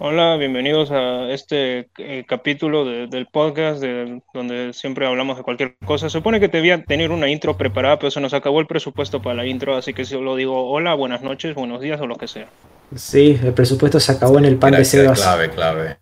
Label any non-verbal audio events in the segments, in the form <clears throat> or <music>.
Hola, bienvenidos a este eh, capítulo de- del podcast de, donde siempre hablamos de cualquier cosa. Se supone que debía tener una intro preparada, pero se nos acabó el presupuesto para la intro, así que solo digo hola, buenas noches, buenos días o lo que sea. Sí, el presupuesto se acabó en el pan de Sebas. Clave, clave.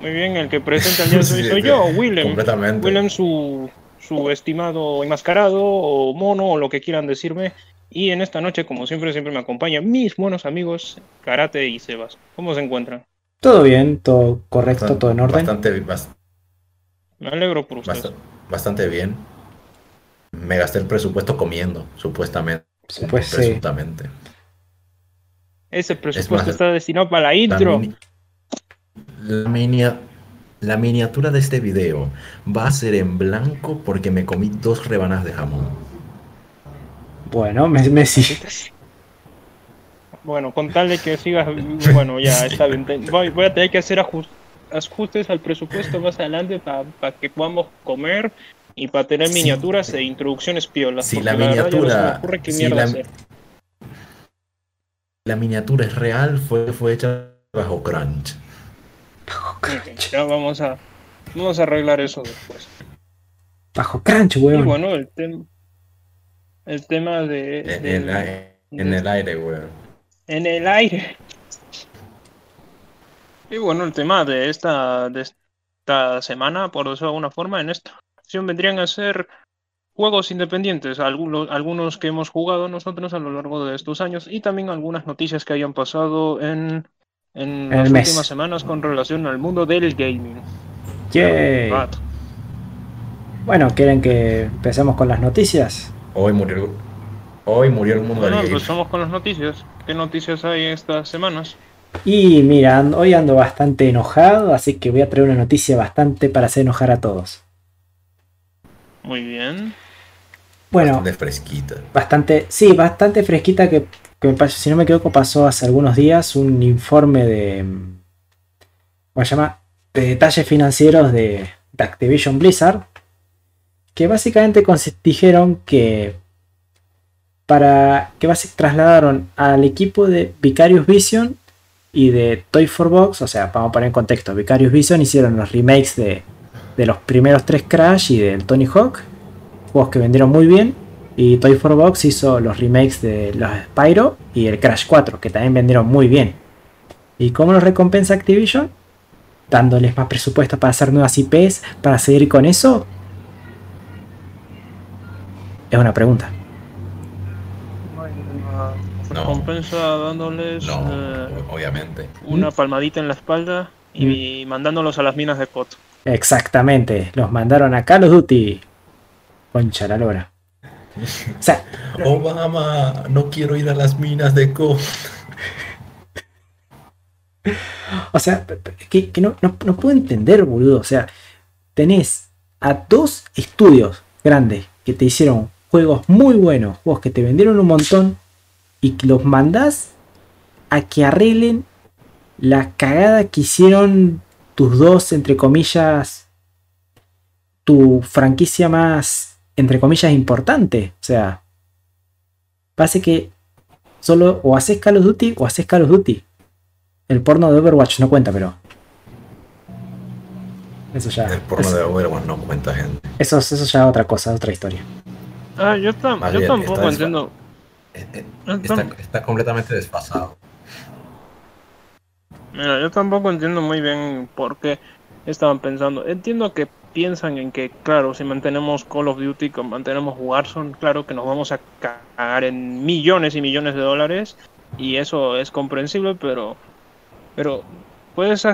Muy bien, el que presenta el día de <laughs> hoy Sí, soy yo, Willem. completamente. Willem, su, su estimado enmascarado o mono o lo que quieran decirme. Y en esta noche, como siempre, siempre me acompañan mis buenos amigos, Karate y Sebas. ¿Cómo se encuentran? Todo bien, todo correcto, todo en orden. Bastante, bas- Me alegro por ustedes. bast- bastante bien. Me gasté el presupuesto comiendo, supuestamente. Pues sí. presuntamente. Ese Es presupuesto más, está destinado para la La, intro. mini- la minia- la miniatura de este video va a ser en blanco porque me comí dos rebanadas de jamón. Bueno, <laughs> me, me sí. Bueno, con tal de que sigas, bueno, ya está bien. Voy, voy a tener que hacer ajus- ajustes al presupuesto más adelante para que podamos comer y para tener Sí. miniaturas e introducciones piolas. Si porque la no miniatura- si mierda la-. La miniatura es real, fue, fue hecha bajo crunch. Ok, Ya vamos a, vamos a arreglar eso después. Bajo crunch, Y weón. bueno, el, tem- el tema de, En, el, ai- en el aire, weón. en el aire. Y bueno, el tema de esta, de esta semana, por decirlo de alguna forma, en esta ocasión vendrían a ser juegos independientes, algunos, algunos que hemos jugado nosotros a lo largo de estos años y también algunas noticias que hayan pasado en, en las mes. últimas semanas con relación al mundo del gaming. Yay. Bueno, ¿quieren que empecemos con las noticias? Hoy murió, hoy murió el mundo Bueno, game. empezamos con las noticias. ¿Qué noticias hay estas semanas? Y mira, hoy ando bastante enojado, así que voy a traer una noticia bastante para hacer enojar a todos. Muy bien. Bueno, Bastante fresquita. bastante, sí, bastante fresquita que, que me pasó- si no me equivoco pasó hace algunos días un informe de, mm, ¿cómo se llama? De detalles financieros de, de Activision Blizzard, que básicamente dijeron que para que basi- trasladaron al equipo de Vicarious Vision y de Toy for Box, o sea, vamos a poner en contexto, Vicarious Vision hicieron los remakes de, de los primeros tres Crash y del Tony Hawk, juegos que vendieron muy bien, y Toy for Box hizo los remakes de los Spyro y el Crash 4, que también vendieron muy bien. ¿Y cómo los recompensa Activision? Dándoles más presupuesto para hacer nuevas IPs, para seguir con eso. Es una pregunta. No. Recompensa dándoles No, eh, obviamente. una palmadita en la espalda y mandándolos a las minas de Kot. Exactamente, los mandaron a Call of Duty. Concha la lora. O sea, <laughs> Obama, no quiero ir a las minas de Co. O sea, que, que no, no, no puedo entender, boludo. O sea, tenés a dos estudios grandes que te hicieron juegos muy buenos, juegos que te vendieron un montón, y que los mandás a que arreglen la cagada que hicieron tus dos, entre comillas, tu franquicia más, entre comillas, importante. O sea, pase que solo o haces Call of Duty o haces Call of Duty. El porno de Overwatch no cuenta, pero. Eso ya. El porno eso, de Overwatch no cuenta gente. eso, eso ya es otra cosa, otra historia. Ah, yo, tam- Más yo bien, tampoco entiendo. Está completamente desfasado. Mira, yo tampoco entiendo muy bien por qué estaban pensando. Entiendo que piensan en que, claro, si mantenemos Call of Duty, que mantenemos Warzone, claro que nos vamos a cagar en millones y millones de dólares y eso es comprensible, pero, pero puedes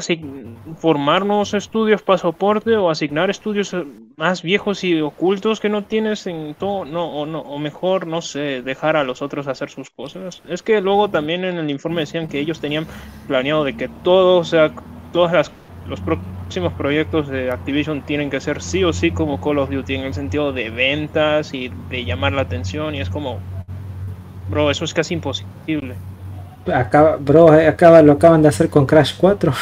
formar nuevos estudios para soporte o asignar estudios eh, más viejos y ocultos que no tienes en todo, no, o no, o mejor, no sé, dejar a los otros hacer sus cosas. Es que luego también en el informe decían que ellos tenían planeado de que todo, o sea, todas las los próximos proyectos de Activision tienen que ser sí o sí como Call of Duty en el sentido de ventas y de llamar la atención y es como bro, eso es casi imposible. Acaba, bro, acaba, lo acaban de hacer con Crash 4.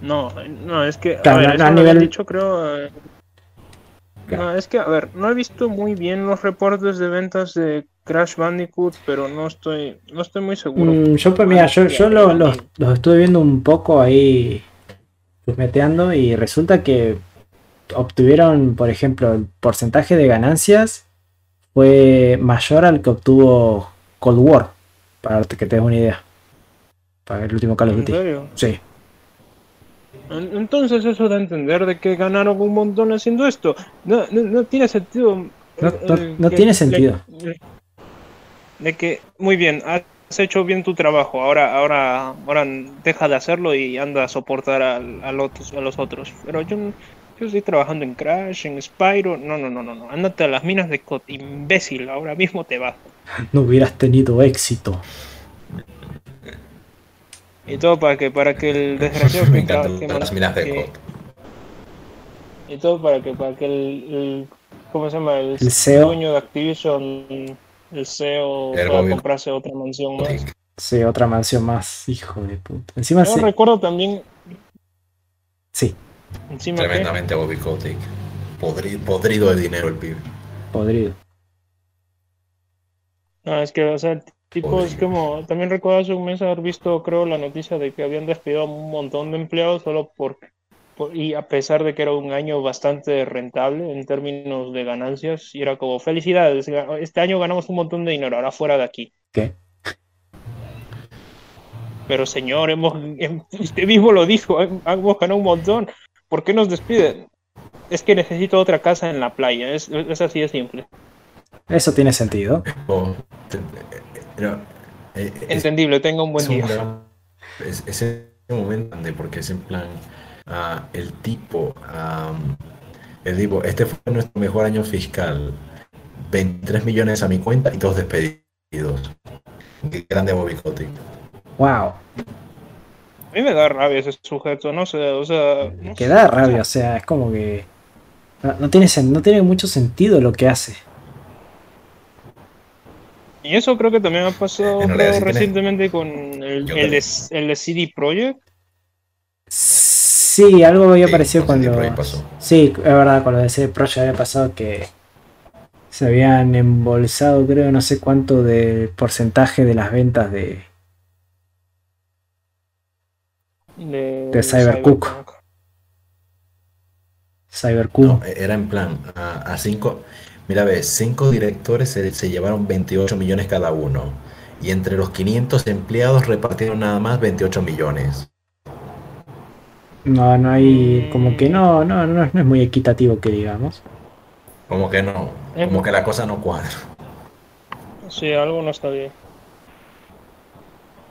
No, no, es que Claro, a ver, no- eso a nivel- dicho creo eh, No, es que, a ver, no he visto muy bien los reportes de ventas de Crash Bandicoot, pero no estoy, no estoy muy seguro. Mm, yo, pues, mira, yo, yo lo- los, los estuve viendo un poco ahí, meteando y resulta que obtuvieron, por ejemplo, el porcentaje de ganancias fue mayor al que obtuvo Cold War, para que te des una idea. Para el último Call of ¿En Duty. serio? Sí. En- Entonces eso da a entender de que ganaron un montón haciendo esto. No, no, no tiene sentido. No- eh, no- no que- tiene sentido. De, de que, muy bien, has hecho bien tu trabajo, ahora, ahora, ahora deja de hacerlo y anda a soportar a, los, a los otros. Pero yo, yo estoy trabajando en Crash, en Spyro. No, no, no, no, no. Ándate a las minas de Cot, imbécil, ahora mismo te vas. No hubieras tenido éxito. Y todo para que, para que el <laughs> desgraciado Me que las minas de que- COD. Y todo para que, para que el, el- ¿cómo se llama? El, El CEO. dueño de Activision, el CEO, El pueda Bobby comprarse otra mansión más. Sí, otra mansión más, hijo de puta. Encima Yo sí. recuerdo también, Sí, encima que, Tremendamente Bobby Kotick. Podri- podrido de dinero el pibe. podrido. no, es que, o sea, tipo, es como, también recuerdo hace un mes haber visto, creo, la noticia de que habían despedido a un montón de empleados solo por, por- y a pesar de que era un año bastante rentable en términos de ganancias, y era como, felicidades, este año ganamos un montón de dinero, ahora fuera de aquí. ¿Qué? Pero señor, hemos, <laughs> em- usted mismo lo dijo, hem- hemos ganado un montón. ¿Por qué nos despiden? Es que necesito otra casa en la playa, es, es así de simple. Eso tiene sentido. Pero, eh, es- Entendible, tenga un buen es un día. es- ese momento grande porque es en plan ah, el tipo ah, el tipo este fue nuestro mejor año fiscal 23 millones a mi cuenta y dos despedidos Qué grande Bobby Kotick Wow. A mí me da rabia ese sujeto, no sé, o sea... no Que sé. da rabia, o sea, es como que. No, no tiene, no tiene mucho sentido lo que hace. Y eso creo que también ha pasado creo, recientemente con el, el, de, creo. el de CD Projekt. Sí, algo había Sí, cuando. Pasó. Sí, es verdad, con lo de CD Projekt había pasado que se habían embolsado, creo, no sé cuánto de porcentaje de las ventas de. De, De Cybercook. Cybercool. No, era en plan a, a cinco mira ve cinco directores se, se llevaron 28 millones cada uno y entre los 500 empleados repartieron nada más 28 millones No, no hay. Como que no, no, no, no es muy equitativo que digamos. como que no Eh, como que la cosa no cuadra Sí, algo no está bien.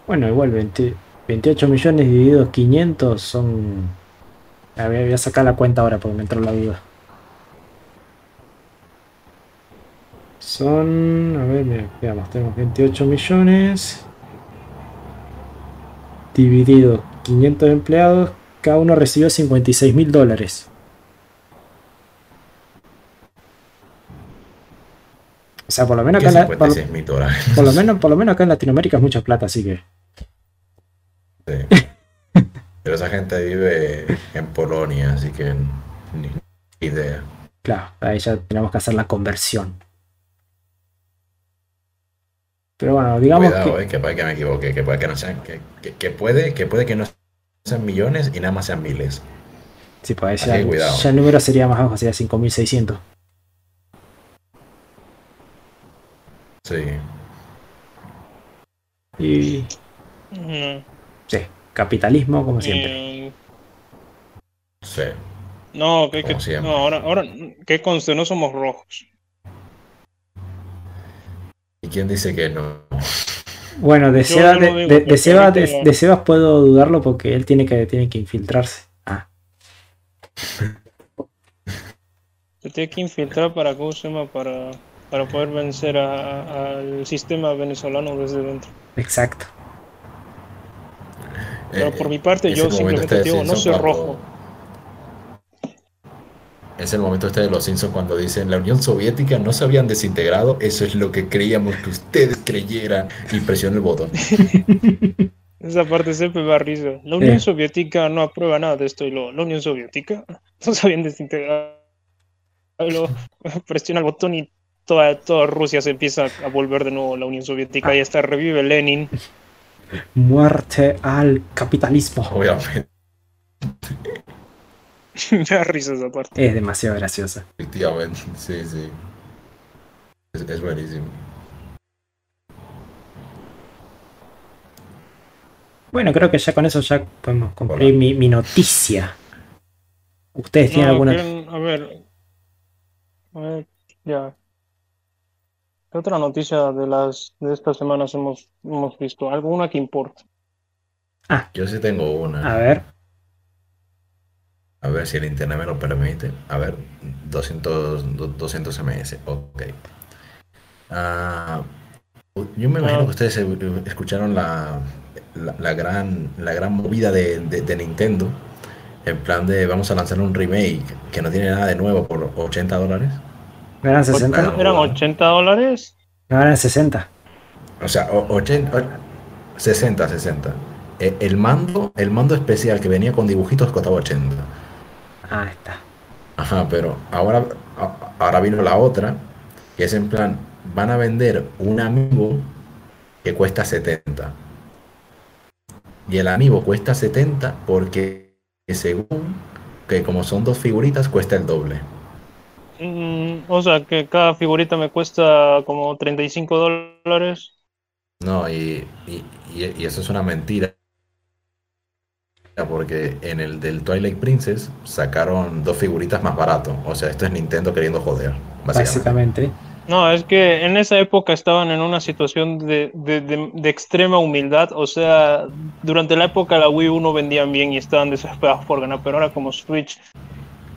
Bueno, igual 20 28 millones divididos 500 son... A ver, voy a sacar la cuenta ahora porque me entró la duda. Son... A ver, mira, veamos, tenemos 28 millones. Dividido 500 empleados, cada uno recibió 56 mil dólares. O sea, por lo menos ¿Qué acá en la- por- 56 mil dólares por lo menos, por lo menos acá en Latinoamérica es mucha plata, así que... Sí. <laughs> pero esa gente vive en Polonia así que ni idea Claro, ahí ya tenemos que hacer la conversión. Pero bueno, digamos cuidado que... eh, que puede que me equivoque que puede que no sean que, que- que puede que puede que no sean millones y nada más sean miles Sí, pues ya, ya el número sería más bajo, sería 5600. sí Y Mm, sí, capitalismo como siempre. eh, sí no, que, que- siempre. no, ahora, ahora, que conste, no somos rojos. y quién dice que no Bueno, de Seba, no de, de- de Seba- de- Sebas puedo dudarlo porque él tiene que, tiene que infiltrarse. Ah, Se tiene que infiltrar para, ¿cómo se llama? Para, para poder vencer al sistema venezolano desde dentro. exacto. Pero Eh, por mi parte, yo simplemente este digo, no soy Simpson rojo. cuando- Es el momento este de los Simpsons cuando dicen la Unión Soviética no se habían desintegrado, eso es lo que creíamos que ustedes creyeran y presiona el botón. <laughs> Esa parte siempre me da risa. La Unión Eh. Soviética no aprueba nada de esto y lo, la Unión Soviética <laughs> no se habían desintegrado. lo <laughs> presiona el botón y toda, toda Rusia se empieza a volver de nuevo la Unión Soviética y hasta revive Lenin. Muerte al capitalismo. Obviamente, <laughs> Me da risa esa parte. Es demasiado graciosa. efectivamente. Sí, sí. Es, es buenísimo. Bueno, creo que ya con eso ya podemos concluir Hola. mi, mi noticia. ¿Ustedes tienen No, alguna? quieren- a ver. A ver, ya. ¿Qué otra noticia de las de estas semanas hemos, hemos visto? ¿Alguna que importe? Yo sí tengo A una. ver, A ver si el internet me lo permite. A ver, 200, do- 200 ms. Ok. Ah, yo me imagino Ah. que ustedes escucharon la, la, la gran, la gran movida de, de- de Nintendo. En plan de vamos a lanzar un remake que no tiene nada de nuevo por 80 dólares. ¿No eran 60? Bueno. ¿Eran 80 dólares? ¿No eran 60? O sea, o- 80, o- 60, 60. Eh, El mando, el mando especial que venía con dibujitos costaba 80. Ah, está. Ajá, pero ahora, ahora vino la otra, que es en plan, van a vender un amiibo que cuesta 70. Y el amiibo cuesta 70 porque según que como son dos figuritas cuesta el doble. Mm, o sea, que cada figurita me cuesta como 35 dólares. No, y, y- y- y eso es una mentira. Porque en el del Twilight Princess sacaron dos figuritas más barato. O sea, esto es Nintendo queriendo joder, básicamente. Básicamente. No, es que en esa época estaban en una situación de, de- de- de extrema humildad. O sea, durante la época la Wii U no vendían bien y estaban desesperados por ganar. Pero ahora como Switch,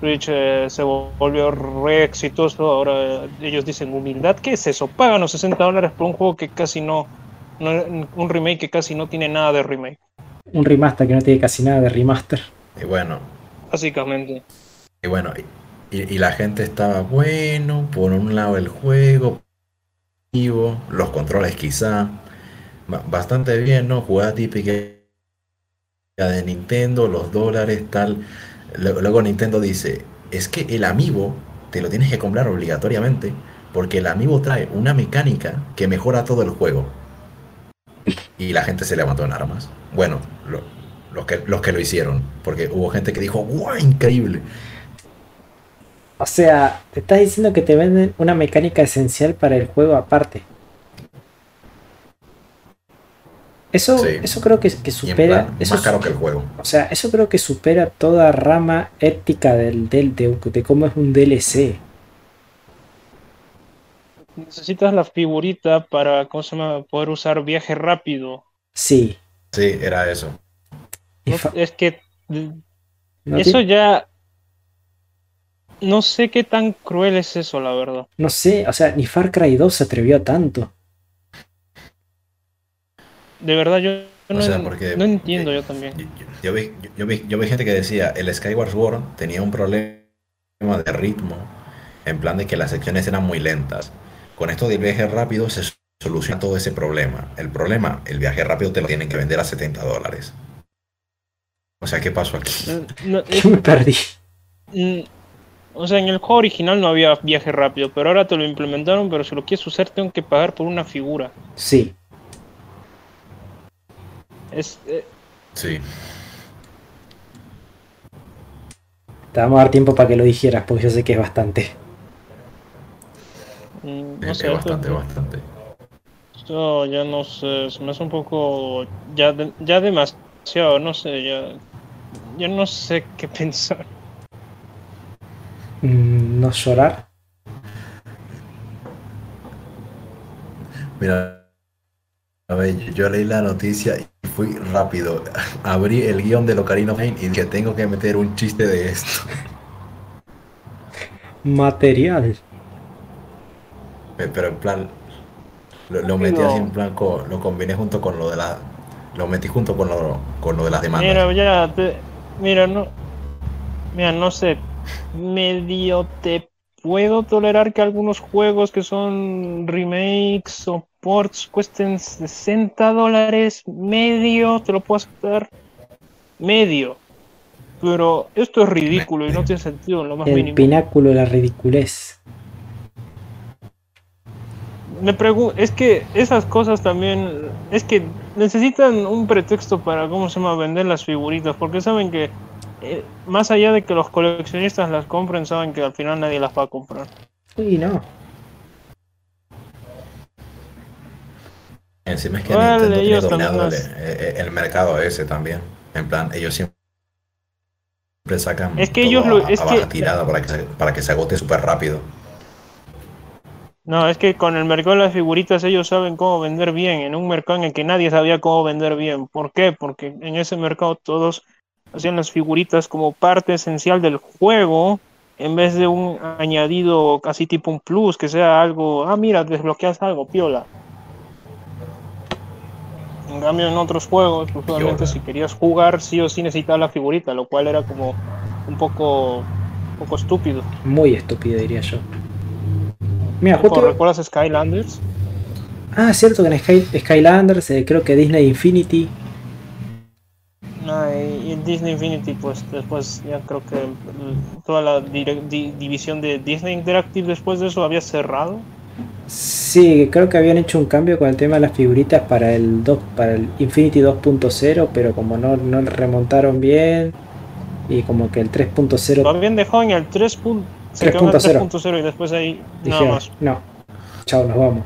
Switch eh, se volvió re exitoso, ahora eh, ellos dicen humildad. ¿Qué es eso? Pagan los 60 dólares por un juego que casi no, no- un remake que casi no tiene nada de remake, Un remaster que no tiene casi nada de remaster. Y bueno, básicamente. Y bueno, y, y- la gente estaba bueno, por un lado el juego, los controles quizá, ba- bastante bien, ¿no? Jugada típica de Nintendo, los dólares, tal. Luego, Nintendo dice, es que el amiibo te lo tienes que comprar obligatoriamente, porque el amiibo trae una mecánica que mejora todo el juego. Y la gente se levantó en armas. Bueno, lo- los que, los que lo hicieron, porque hubo gente que dijo, ¡guau! Increíble. O sea, te estás diciendo que te venden una mecánica esencial para el juego aparte. Eso, Sí. eso creo que, supera. plan, eso más caro que el juego. O sea, eso creo que supera toda rama ética del, del de, de cómo es un DLC. Necesitas la figurita para, ¿cómo se llama? Poder usar viaje rápido. Sí. Sí, era eso. No- es que no, eso ya... No sé qué tan cruel es eso, la verdad. no sé, o sea, ni Far Cry 2 se atrevió a tanto. De verdad, yo O no, sea, en- porque- no entiendo eh, yo también. Yo, yo- vi, yo- yo vi- yo vi gente que decía, el Skyward Sword tenía un problema de ritmo, en plan de que las secciones eran muy lentas. Con esto del viaje rápido se soluciona todo ese problema. El problema, el viaje rápido te lo tienen que vender a 70 dólares. O sea, ¿qué pasó aquí? No, <laughs> es- ¿Qué me perdí? mm, o sea, en el juego original no había viaje rápido, pero ahora te lo implementaron, pero si lo quieres usar tengo que pagar por una figura. Sí. Es, eh, Sí, Te vamos a dar tiempo para que lo dijeras, porque yo sé que es bastante. mm, no es, sé, es esto- bastante, bastante. esto ya no sé, se me hace un poco... Ya, de- ya demasiado, no sé, ya... Ya no sé <laughs> qué pensar. Mm, No llorar. Mira, a ver, yo, yo leí la noticia y fui rápido. Abrí el guion de Locarino of Pain y dije, tengo que meter un chiste de esto. Material. Pe- Pero en plan, lo, lo metí No. así en plan, co- lo combiné junto con lo de la, lo metí junto con lo, con lo de las demandas. Mira, ya, te- mira, no, mira, no sé, medio te puedo tolerar que algunos juegos que son remakes o cuesten 60 dólares, medio, te lo puedo aceptar, medio, pero esto es ridículo y no tiene sentido en lo más El mínimo. pináculo de la ridiculez. Me pregunto, es que esas cosas también, es que necesitan un pretexto para, ¿cómo se llama?, vender las figuritas, porque saben que, eh, más allá de que los coleccionistas las compren, saben que al final nadie las va a comprar. Uy, no. Encima es que Bueno, Nintendo tiene ellos dominado el, también eh, el mercado ese también. En plan, ellos siempre sacan Es que todo ellos lo- a, es a baja que- tirada para que, se, para que se agote súper rápido. No, es que con el mercado de las figuritas ellos saben cómo vender bien, en un mercado en el que nadie sabía cómo vender bien. ¿Por qué? Porque en ese mercado todos hacían las figuritas como parte esencial del juego, en vez de un añadido casi tipo un plus, que sea algo, ah, mira, desbloqueas algo, piola. En cambio, en otros juegos, usualmente si querías jugar, sí o sí necesitabas la figurita, lo cual era como un poco, un poco estúpido. Muy estúpido, diría yo. Mira, Tipo, justo. ¿Recuerdas Skylanders? Ah, cierto que en Sky- Skylanders, eh, creo que Disney Infinity. No, y en Disney Infinity, pues después ya creo que toda la di- división de Disney Interactive después de eso había cerrado. Sí, creo que habían hecho un cambio con el tema de las figuritas para el 2, para el Infinity 2.0, pero como no, no remontaron bien y como que el Lo 3.0 habían dejado en el 3. pun- se quedó en el 3.0. 3.0 y después ahí nada dijeron, más. no, chao, nos vamos.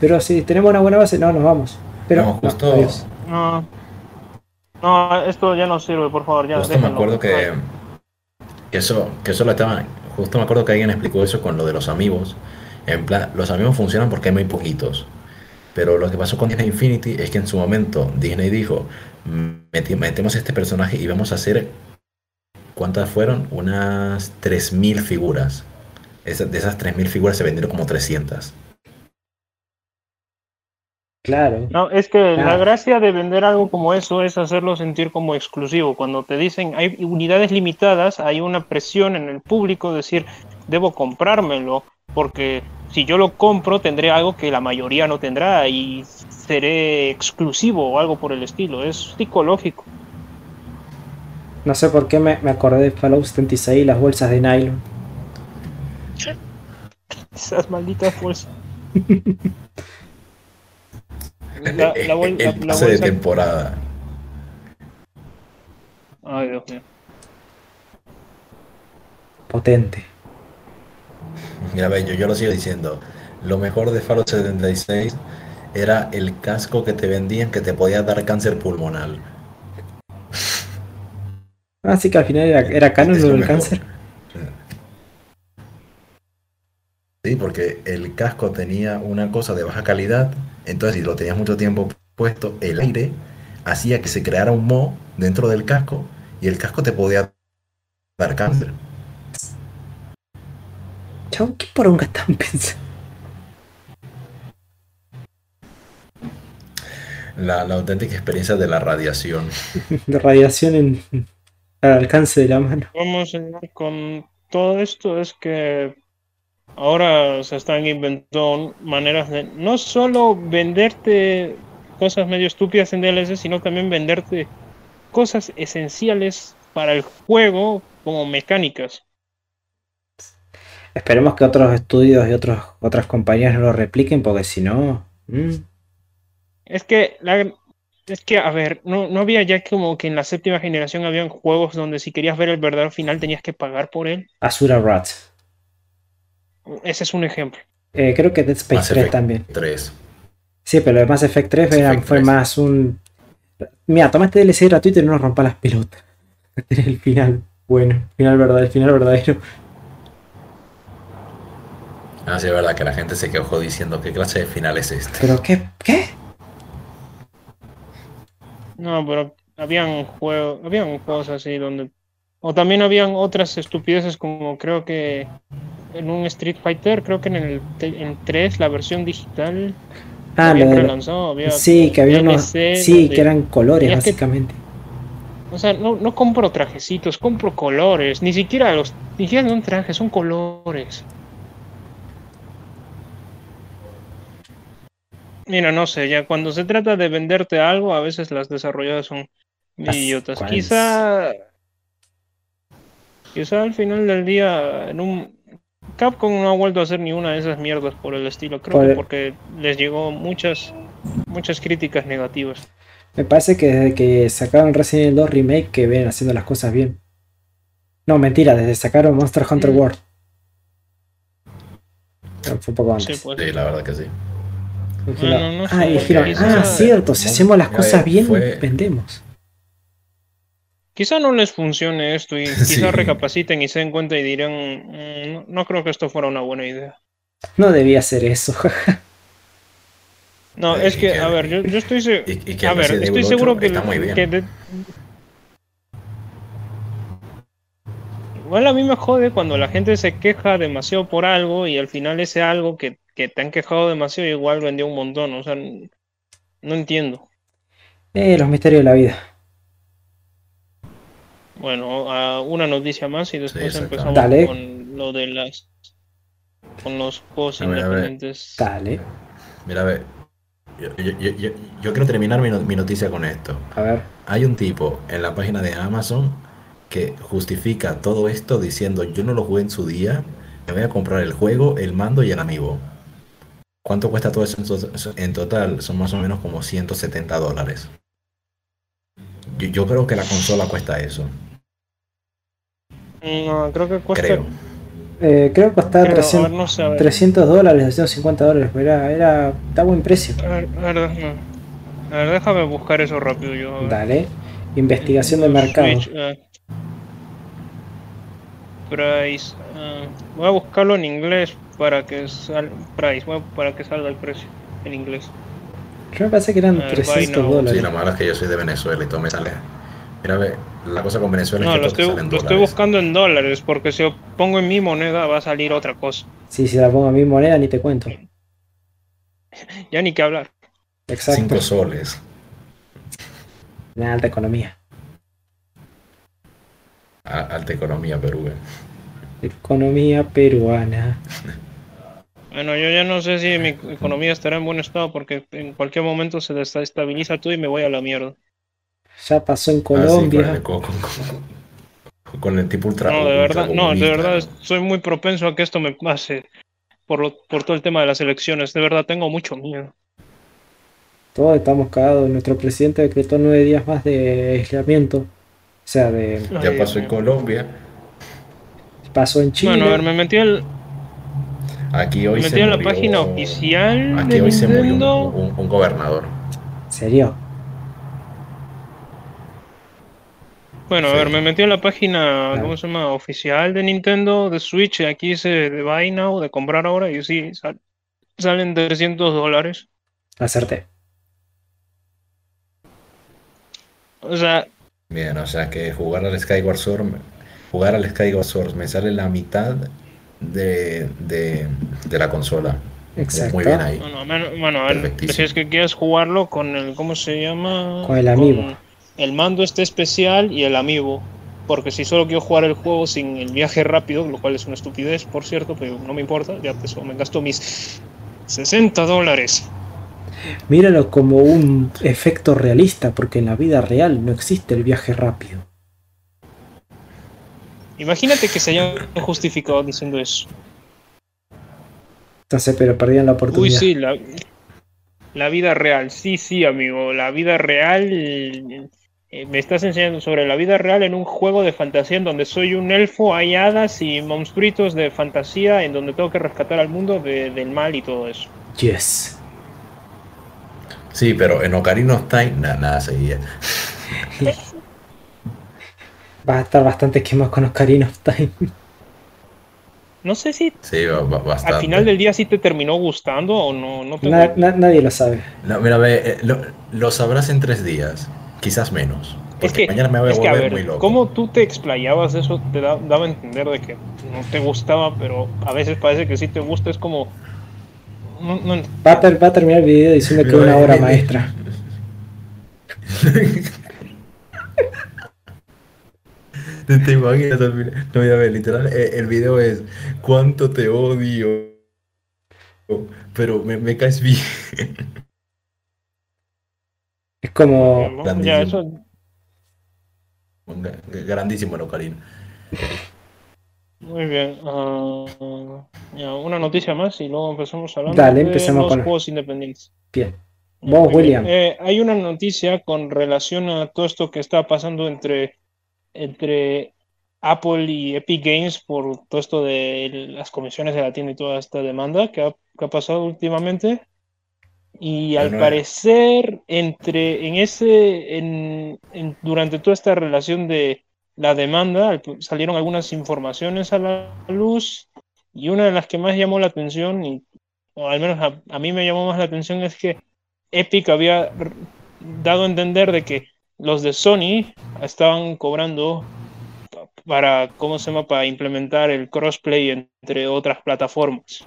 Pero si tenemos una buena base, no, nos vamos. Pero No, no, justo- adiós. No, no, esto ya no sirve, por favor, ya Justo me acuerdo que, que eso, que eso lo estaban. Justo me acuerdo que alguien explicó eso con lo de los amigos. En plan, los amigos funcionan porque hay muy poquitos. Pero lo que pasó con Disney Infinity es que en su momento Disney dijo: "Meti- metemos este personaje y vamos a hacer. ¿Cuántas fueron? Unas 3.000 figuras. Esa- de esas 3.000 figuras se vendieron como 300. Claro. No, es que la gracia de vender algo como eso es hacerlo sentir como exclusivo. Cuando te dicen hay unidades limitadas, hay una presión en el público de decir, debo comprármelo, porque si yo lo compro tendré algo que la mayoría no tendrá y seré exclusivo o algo por el estilo. Es psicológico. No sé por qué me, me acordé de Fallout 76 y las bolsas de nylon. Esas malditas bolsas. <laughs> La, la bol- la- el la pase de bolsa- temporada. Ay, Dios mío. Potente. Mira, ve, yo, yo lo sigo diciendo. Lo mejor de Fallout 76 era el casco que te vendían que te podía dar cáncer pulmonar. Así que al final era, era canon cáncer. Sí, porque el casco tenía una cosa de baja calidad, entonces si lo tenías mucho tiempo puesto, el aire hacía que se creara un moho dentro del casco y el casco te podía dar cáncer. Chau, ¿qué poronga están <laughs> pensando? La, la auténtica experiencia de la radiación. <laughs> De radiación en, al alcance de la mano. Vamos a ver con todo esto es que ahora se están inventando maneras de no solo venderte cosas medio estúpidas en DLC, sino también venderte cosas esenciales para el juego como mecánicas. Esperemos que otros estudios y otros, otras compañías no lo repliquen, porque si no. mm, Es que la es que a ver, no, no había ya como que en la séptima generación habían juegos donde si querías ver el verdadero final tenías que pagar por él. Asura Rats. Ese es un ejemplo. Eh, creo que Dead Space Mass 3 Effect también. 3. Sí, pero el Mass Effect 3 Mass era- Effect fue 3. más un. Mira, tomaste DLC gratuito y no nos rompa las pelotas. <laughs> Este es el final. Bueno, final verdadero, el final verdadero. Ah, sí, es verdad que la gente se quejó diciendo qué clase de final es este. Pero qué, ¿qué? No, pero habían juegos, habían juegos así donde o también habían otras estupideces como creo que en un Street Fighter, creo que en el en 3 la versión digital Ah, habían lo de- relanzado, había Sí, que había unos. DLC Sí, donde- que eran colores, que- básicamente. O sea, no, no compro trajecitos, compro colores, ni siquiera los ni siquiera son trajes, son colores. Mira, no sé, ya cuando se trata de venderte algo, a veces las desarrolladoras son As- idiotas. ¿cuál Quizá Quizá al final del día, en un Capcom no ha vuelto a hacer ni una de esas mierdas por el estilo, creo Por que el- porque les llegó muchas muchas críticas negativas. Me parece que desde que sacaron Resident Evil 2 Remake que ven haciendo las cosas bien. No, mentira, desde sacaron Monster Hunter Mm. World. Fue un poco Sí, antes. pues. Sí, la verdad que sí. No, no ah, y dijeron, quizá- ah, cierto, si hacemos las cosas bien, fue- vendemos. Quizá no les funcione esto y <laughs> Sí. quizá recapaciten y se den cuenta y dirán, "Mm, no, no creo que esto fuera una buena idea. No debía hacer eso. No, Eh, es que, que- a ver, yo, yo estoy, se- Y, y que a ver, estoy seguro 8 que, está muy bien. que de- Igual a mí me jode cuando la gente se queja demasiado por algo y al final ese algo que, que te han quejado demasiado igual vendió un montón, o sea, no entiendo. Eh, los misterios de la vida. Bueno, una noticia más y después empezamos Dale. con lo de las con los juegos A ver, a ver. independientes. Dale, Mira, a ver. Yo, yo- yo- yo- yo quiero terminar mi, no- mi noticia con esto. a ver. Hay un tipo en la página de Amazon que justifica todo esto diciendo yo no lo jugué en su día, me voy a comprar el juego, el mando y el amiibo. ¿Cuánto cuesta todo eso en to- en total? Son más o menos como 170 dólares. Yo, yo creo que la consola cuesta eso, No, creo que cuesta. creo. Eh, creo que costaba creo, a ver, 300, no sé, a ver. 300 dólares, 250 dólares. Era, era, está buen precio. A ver, a ver, no. A ver, déjame buscar eso rápido yo. Dale. Investigación de mercado. Switch, ah. price. voy a buscarlo en inglés para que sal price, a- para que salga el precio en inglés. Yo me parece que eran A ver, 300 buy now. dólares. Sí, lo malo es que yo soy de Venezuela y todo me sale. Mira, ve, la cosa con Venezuela No, es que lo estoy, sale en lo estoy buscando en dólares porque si lo pongo en mi moneda va a salir otra cosa. Sí, si la pongo a mi moneda ni te cuento. <laughs> Ya ni que hablar. Exacto. Cinco soles. Una alta economía. A- alta economía Perú. eh. Economía peruana. <laughs> Bueno, yo ya no sé si mi economía estará en buen estado porque en cualquier momento se desestabiliza todo y me voy a la mierda. Ya pasó en Ah, sí, con, Colombia. el, con, con- con- con el tipo ultra. No, de verdad, no, de verdad soy muy propenso a que esto me pase por, lo- por todo el tema de las elecciones. De verdad tengo mucho miedo. Todos estamos cagados. Nuestro presidente decretó nueve días más de aislamiento. O sea, de Ay, Ya Dios pasó en mío. Colombia. pasó en Chile. Bueno, a ver, me metí, al, Aquí me hoy se metí en la murió- página oficial Aquí de hoy se murió un, Nintendo. un- un gobernador. ¿En serio? Bueno, a ver, me metí en la página, Claro. ¿cómo se llama? Oficial de Nintendo, de Switch. Aquí dice de buy now, de comprar ahora. Y sí, sal- salen 300 dólares. Acerté. O sea, Bien, o sea que jugar al Skyward Sword, jugar al Skyward Sword me sale la mitad de, de, de la consola. Exacto. Muy bien ahí. bueno, a ver, bueno, a ver, Perfectísimo. si es que quieres jugarlo con el, ¿cómo se llama? Con el amiibo. el mando este especial y el amiibo. Porque si solo quiero jugar el juego sin el viaje rápido, lo cual es una estupidez, por cierto, pero no me importa, ya pues, me gasto mis 60 dólares. Míralo como un efecto realista, porque en la vida real no existe el viaje rápido. Imagínate que se haya justificado diciendo eso. Pero perdían la Uy, oportunidad. sí, la, la vida real. Sí, sí, amigo. La vida real. eh, me estás enseñando sobre la vida real en un juego de fantasía en donde soy un elfo, hay hadas y monstruitos de fantasía en donde tengo que rescatar al mundo de- del mal y todo eso. Yes. Sí, pero en Ocarina of Time nada, nada seguía. <laughs> Va a estar bastante quemado con Ocarina <laughs> of Time. No sé si Sí, al final del día sí te terminó gustando o no. no tengo- Na- na- nadie lo sabe. No, mira, ve, eh, lo, lo sabrás en tres días, quizás menos. Porque Es que, mañana me voy a es que, a volver muy loco. cómo tú te explayabas, eso te da- daba a entender de que no te gustaba, pero a veces parece que sí te gusta, es como... no- no- Va a, ter- va a terminar el video diciendo que es una obra maestra. <laughs> ¿Te, te imaginas al final? No, mira, ve, literal, eh, el video es cuánto te odio, pero me, me caes bien. Es como. ¿no? Ya, eso, Grandísimo el Ocarina. Muy bien. ah, ya, una noticia más y luego empezamos hablando Dale, de empecemos los con- juegos independientes. Bien. Vos. William. Eh, hay una noticia con relación a todo esto que está pasando entre, entre Apple y Epic Games por todo esto de las comisiones de la tienda y toda esta demanda que ha, que ha pasado últimamente. Y al eh. parecer, entre, en ese, en, en- durante toda esta relación de la demanda, al- salieron algunas informaciones a la luz y una de las que más llamó la atención, y, o al menos a, a mí me llamó más la atención, es que Epic había dado a entender de que los de Sony estaban cobrando pa- para, ¿cómo se llama?, para implementar el crossplay entre otras plataformas.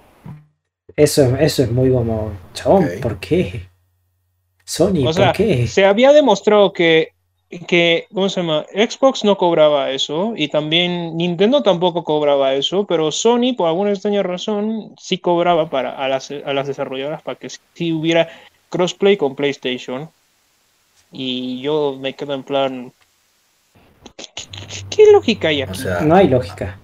Eso, es- eso es muy como, chabón. ¿por qué? Sony, O ¿por sea, qué? se había demostrado que, que, ¿cómo se llama? Xbox no cobraba eso y también Nintendo tampoco cobraba eso, pero Sony, por alguna extraña razón, sí cobraba para, a, las, a las desarrolladoras para que sí hubiera crossplay con PlayStation. Y yo me quedo en plan... ¿Qué, qué- qué lógica hay O aquí? sea, No hay lógica.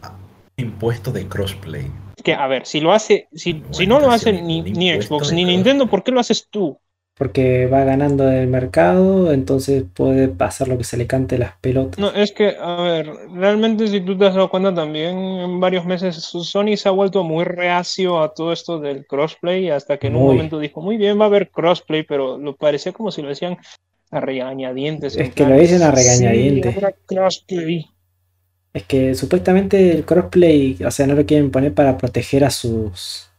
impuesto de crossplay. que, a ver, si lo hace, si, si no lo hace ni, ni Xbox ni Nintendo, ¿por qué lo haces tú? Porque va ganando el mercado, entonces puede pasar lo que se le cante las pelotas. No, es que, a ver, realmente si tú te has dado cuenta también, en varios meses Sony se ha vuelto muy reacio a todo esto del crossplay, hasta que en un momento dijo, muy bien, va a haber crossplay, pero lo parecía como si lo decían a regañadientes. en Es que lo dicen a "Sí, regañadientes". Es que supuestamente el crossplay, o sea, no lo quieren poner para proteger a sus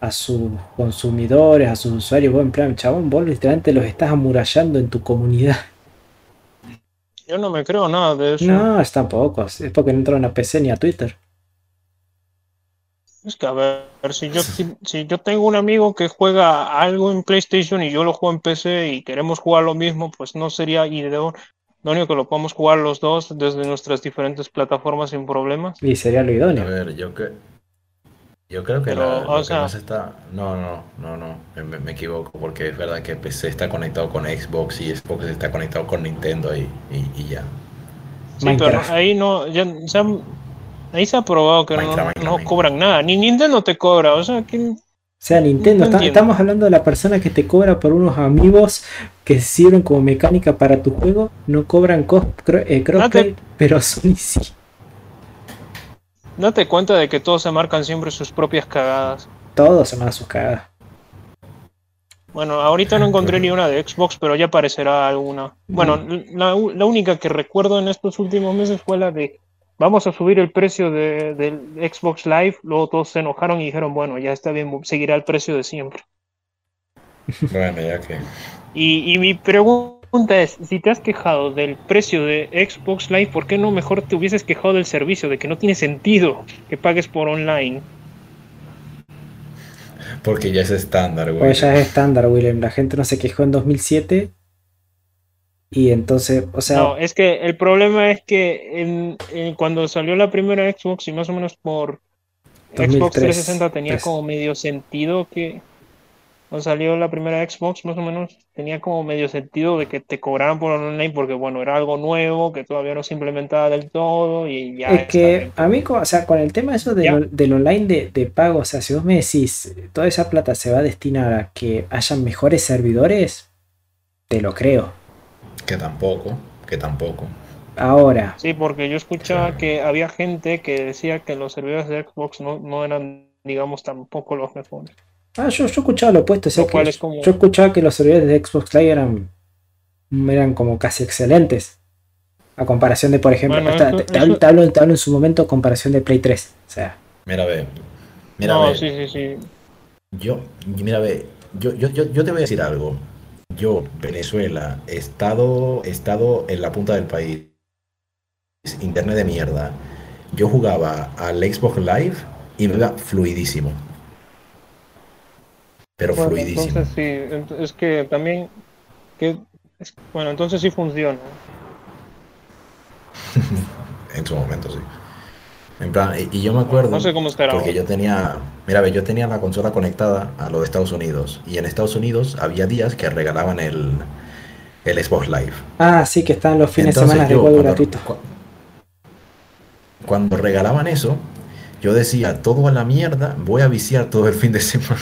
a sus consumidores, a sus usuarios. Vos en plan, chabón, vos literalmente los estás amurallando en tu comunidad. Yo no me creo nada de eso. No, es tampoco. Es porque no entraron a PC ni a Twitter. Es que, a ver, si yo, si, yo tengo un amigo que juega algo en PlayStation y yo lo juego en PC y queremos jugar lo mismo, pues no sería ideal. Único que lo podemos jugar los dos desde nuestras diferentes plataformas sin problemas. Y sería lo A idóneo. ver, yo que yo creo que Pero, la- lo que sea- más está. No, no, no, no. Me, equivoco porque es verdad que PC está conectado con Xbox y Xbox está conectado con Nintendo y, y- y ya. Sí, pero ahí no, ya ahí se ha probado que no, Minecraft, no Minecraft. cobran nada, ni Nintendo te cobra, o sea, que O sea, Nintendo, No está- entiendo. estamos hablando de la persona que te cobra por unos amigos que sirven como mecánica para tu juego. No cobran eh, crossplay, pero Sony sí. date cuenta de que todos se marcan siempre sus propias cagadas. Todos se mandan sus cagadas. Bueno, ahorita no encontré ni una de Xbox, pero ya aparecerá alguna. Bueno, la, la única que recuerdo en estos últimos meses fue la de vamos a subir el precio de, del Xbox Live. Luego todos se enojaron y dijeron, bueno, ya está bien, seguirá el precio de siempre. Bueno, ya que. Y, y mi pregunta es, si te has quejado del precio de Xbox Live, ¿por qué no mejor te hubieses quejado del servicio, de que no tiene sentido que pagues por online? Porque ya es estándar, güey. Pues ya es estándar, Willem. La gente no se quejó en 2007. Y entonces, o sea, No, es que el problema es que en- en cuando salió la primera Xbox y más o menos por Xbox 2003, 360 tenía como medio sentido que cuando salió la primera Xbox más o menos tenía como medio sentido de que te cobraran por online porque bueno, era algo nuevo que todavía no se implementaba del todo y ya es que a mí, o sea, con el tema eso Ya. del, del online de, de pago, o sea, si vos me decís, toda esa plata se va a destinar a que hayan mejores servidores, te lo creo. Que tampoco, que tampoco. Ahora, Sí, porque yo escuchaba Claro. que había gente que decía que los servidores de Xbox no, no eran, digamos, tampoco los mejores. ah, yo, yo escuchaba lo opuesto, o sea, Lo cual que es como- yo escuchaba que los servidores de Xbox Live eran, eran como casi excelentes. A comparación de, por ejemplo, Bueno, eso- te, te hablo, te hablo- te hablo en su momento comparación de Play 3. O sea, Mira, ve. Mira, no, ve. sí, sí, sí. Yo, mira, ve, yo, yo, yo, yo te voy a decir algo. Yo, Venezuela, estado, estado en la punta del país, internet de mierda. Yo jugaba al Xbox Live y me iba fluidísimo. Pero Bueno, fluidísimo. entonces sí, es que también, que, es- bueno, entonces sí funciona. <laughs> En su momento, sí. En plan, y, y yo me acuerdo. No sé cómo estará Porque yo tenía, mira, ve, yo tenía la consola conectada a lo de Estados Unidos. Y en Estados Unidos había días que regalaban el, el Xbox Live. ah, sí que están los fines de semana de cuando- gratuito. cu- cuando regalaban eso, yo decía, todo a la mierda, voy a viciar todo el fin de semana.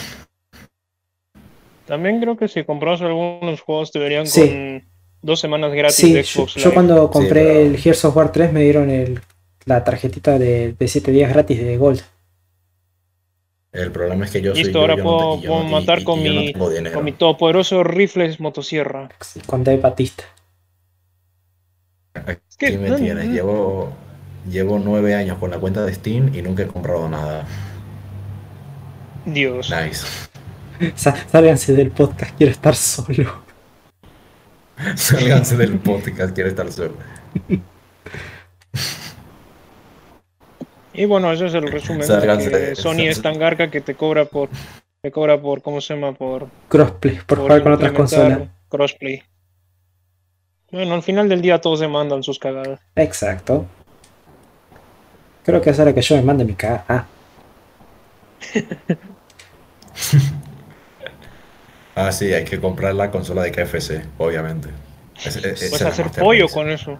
También creo que si compras algunos juegos te verían Sí. con dos semanas gratis Sí, de yo, Xbox yo Live. cuando compré pero- el Gears of War 3 me dieron el, la tarjetita de, de 7 días gratis de Gold. El problema es que yo soy Listo, yo, ahora yo no puedo, yo puedo no- matar y- con, y no mi, dinero. con mi todopoderoso rifle motosierra. Con Dave Batista. Aquí me no, tienes, no. llevo, llevo nueve años con la cuenta de Steam y nunca he comprado nada. Dios. Nice. Sálganse del podcast, quiero estar solo. <laughs> Sálganse del podcast, quiero estar solo. <laughs> Y bueno, ese es el resumen. de que Sony es tan garca que te cobra por, te cobra por, ¿cómo se llama? Por, Crossplay, por jugar con otras consolas. Crossplay. Bueno, al final del día todos se mandan sus cagadas. Exacto. Creo que es hora que yo me mande mi caga. Ah, <laughs> Ah, sí, hay que comprar la consola de KFC, obviamente. Es- es- esa Puedes hacer pollo con eso.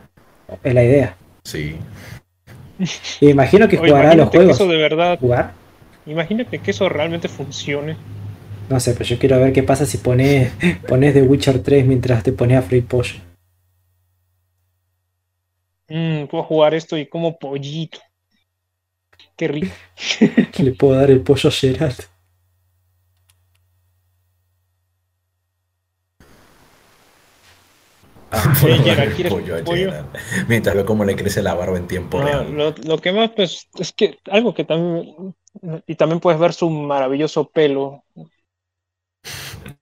es la idea. Sí. Imagino que jugará los que juegos. eso de verdad, ¿Jugar? imagínate que eso realmente funcione. No sé, pero yo quiero ver qué pasa si pones, pones The Witcher 3 mientras te pones a Free Pollo. Mm, puedo jugar esto y como pollito. Qué rico. <laughs> Le puedo dar el pollo a Gerald. Ah. <laughs> Mientras veo cómo le crece la barba en tiempo No, real. lo, lo que más, pues, es que algo que también. Y también puedes ver su maravilloso pelo.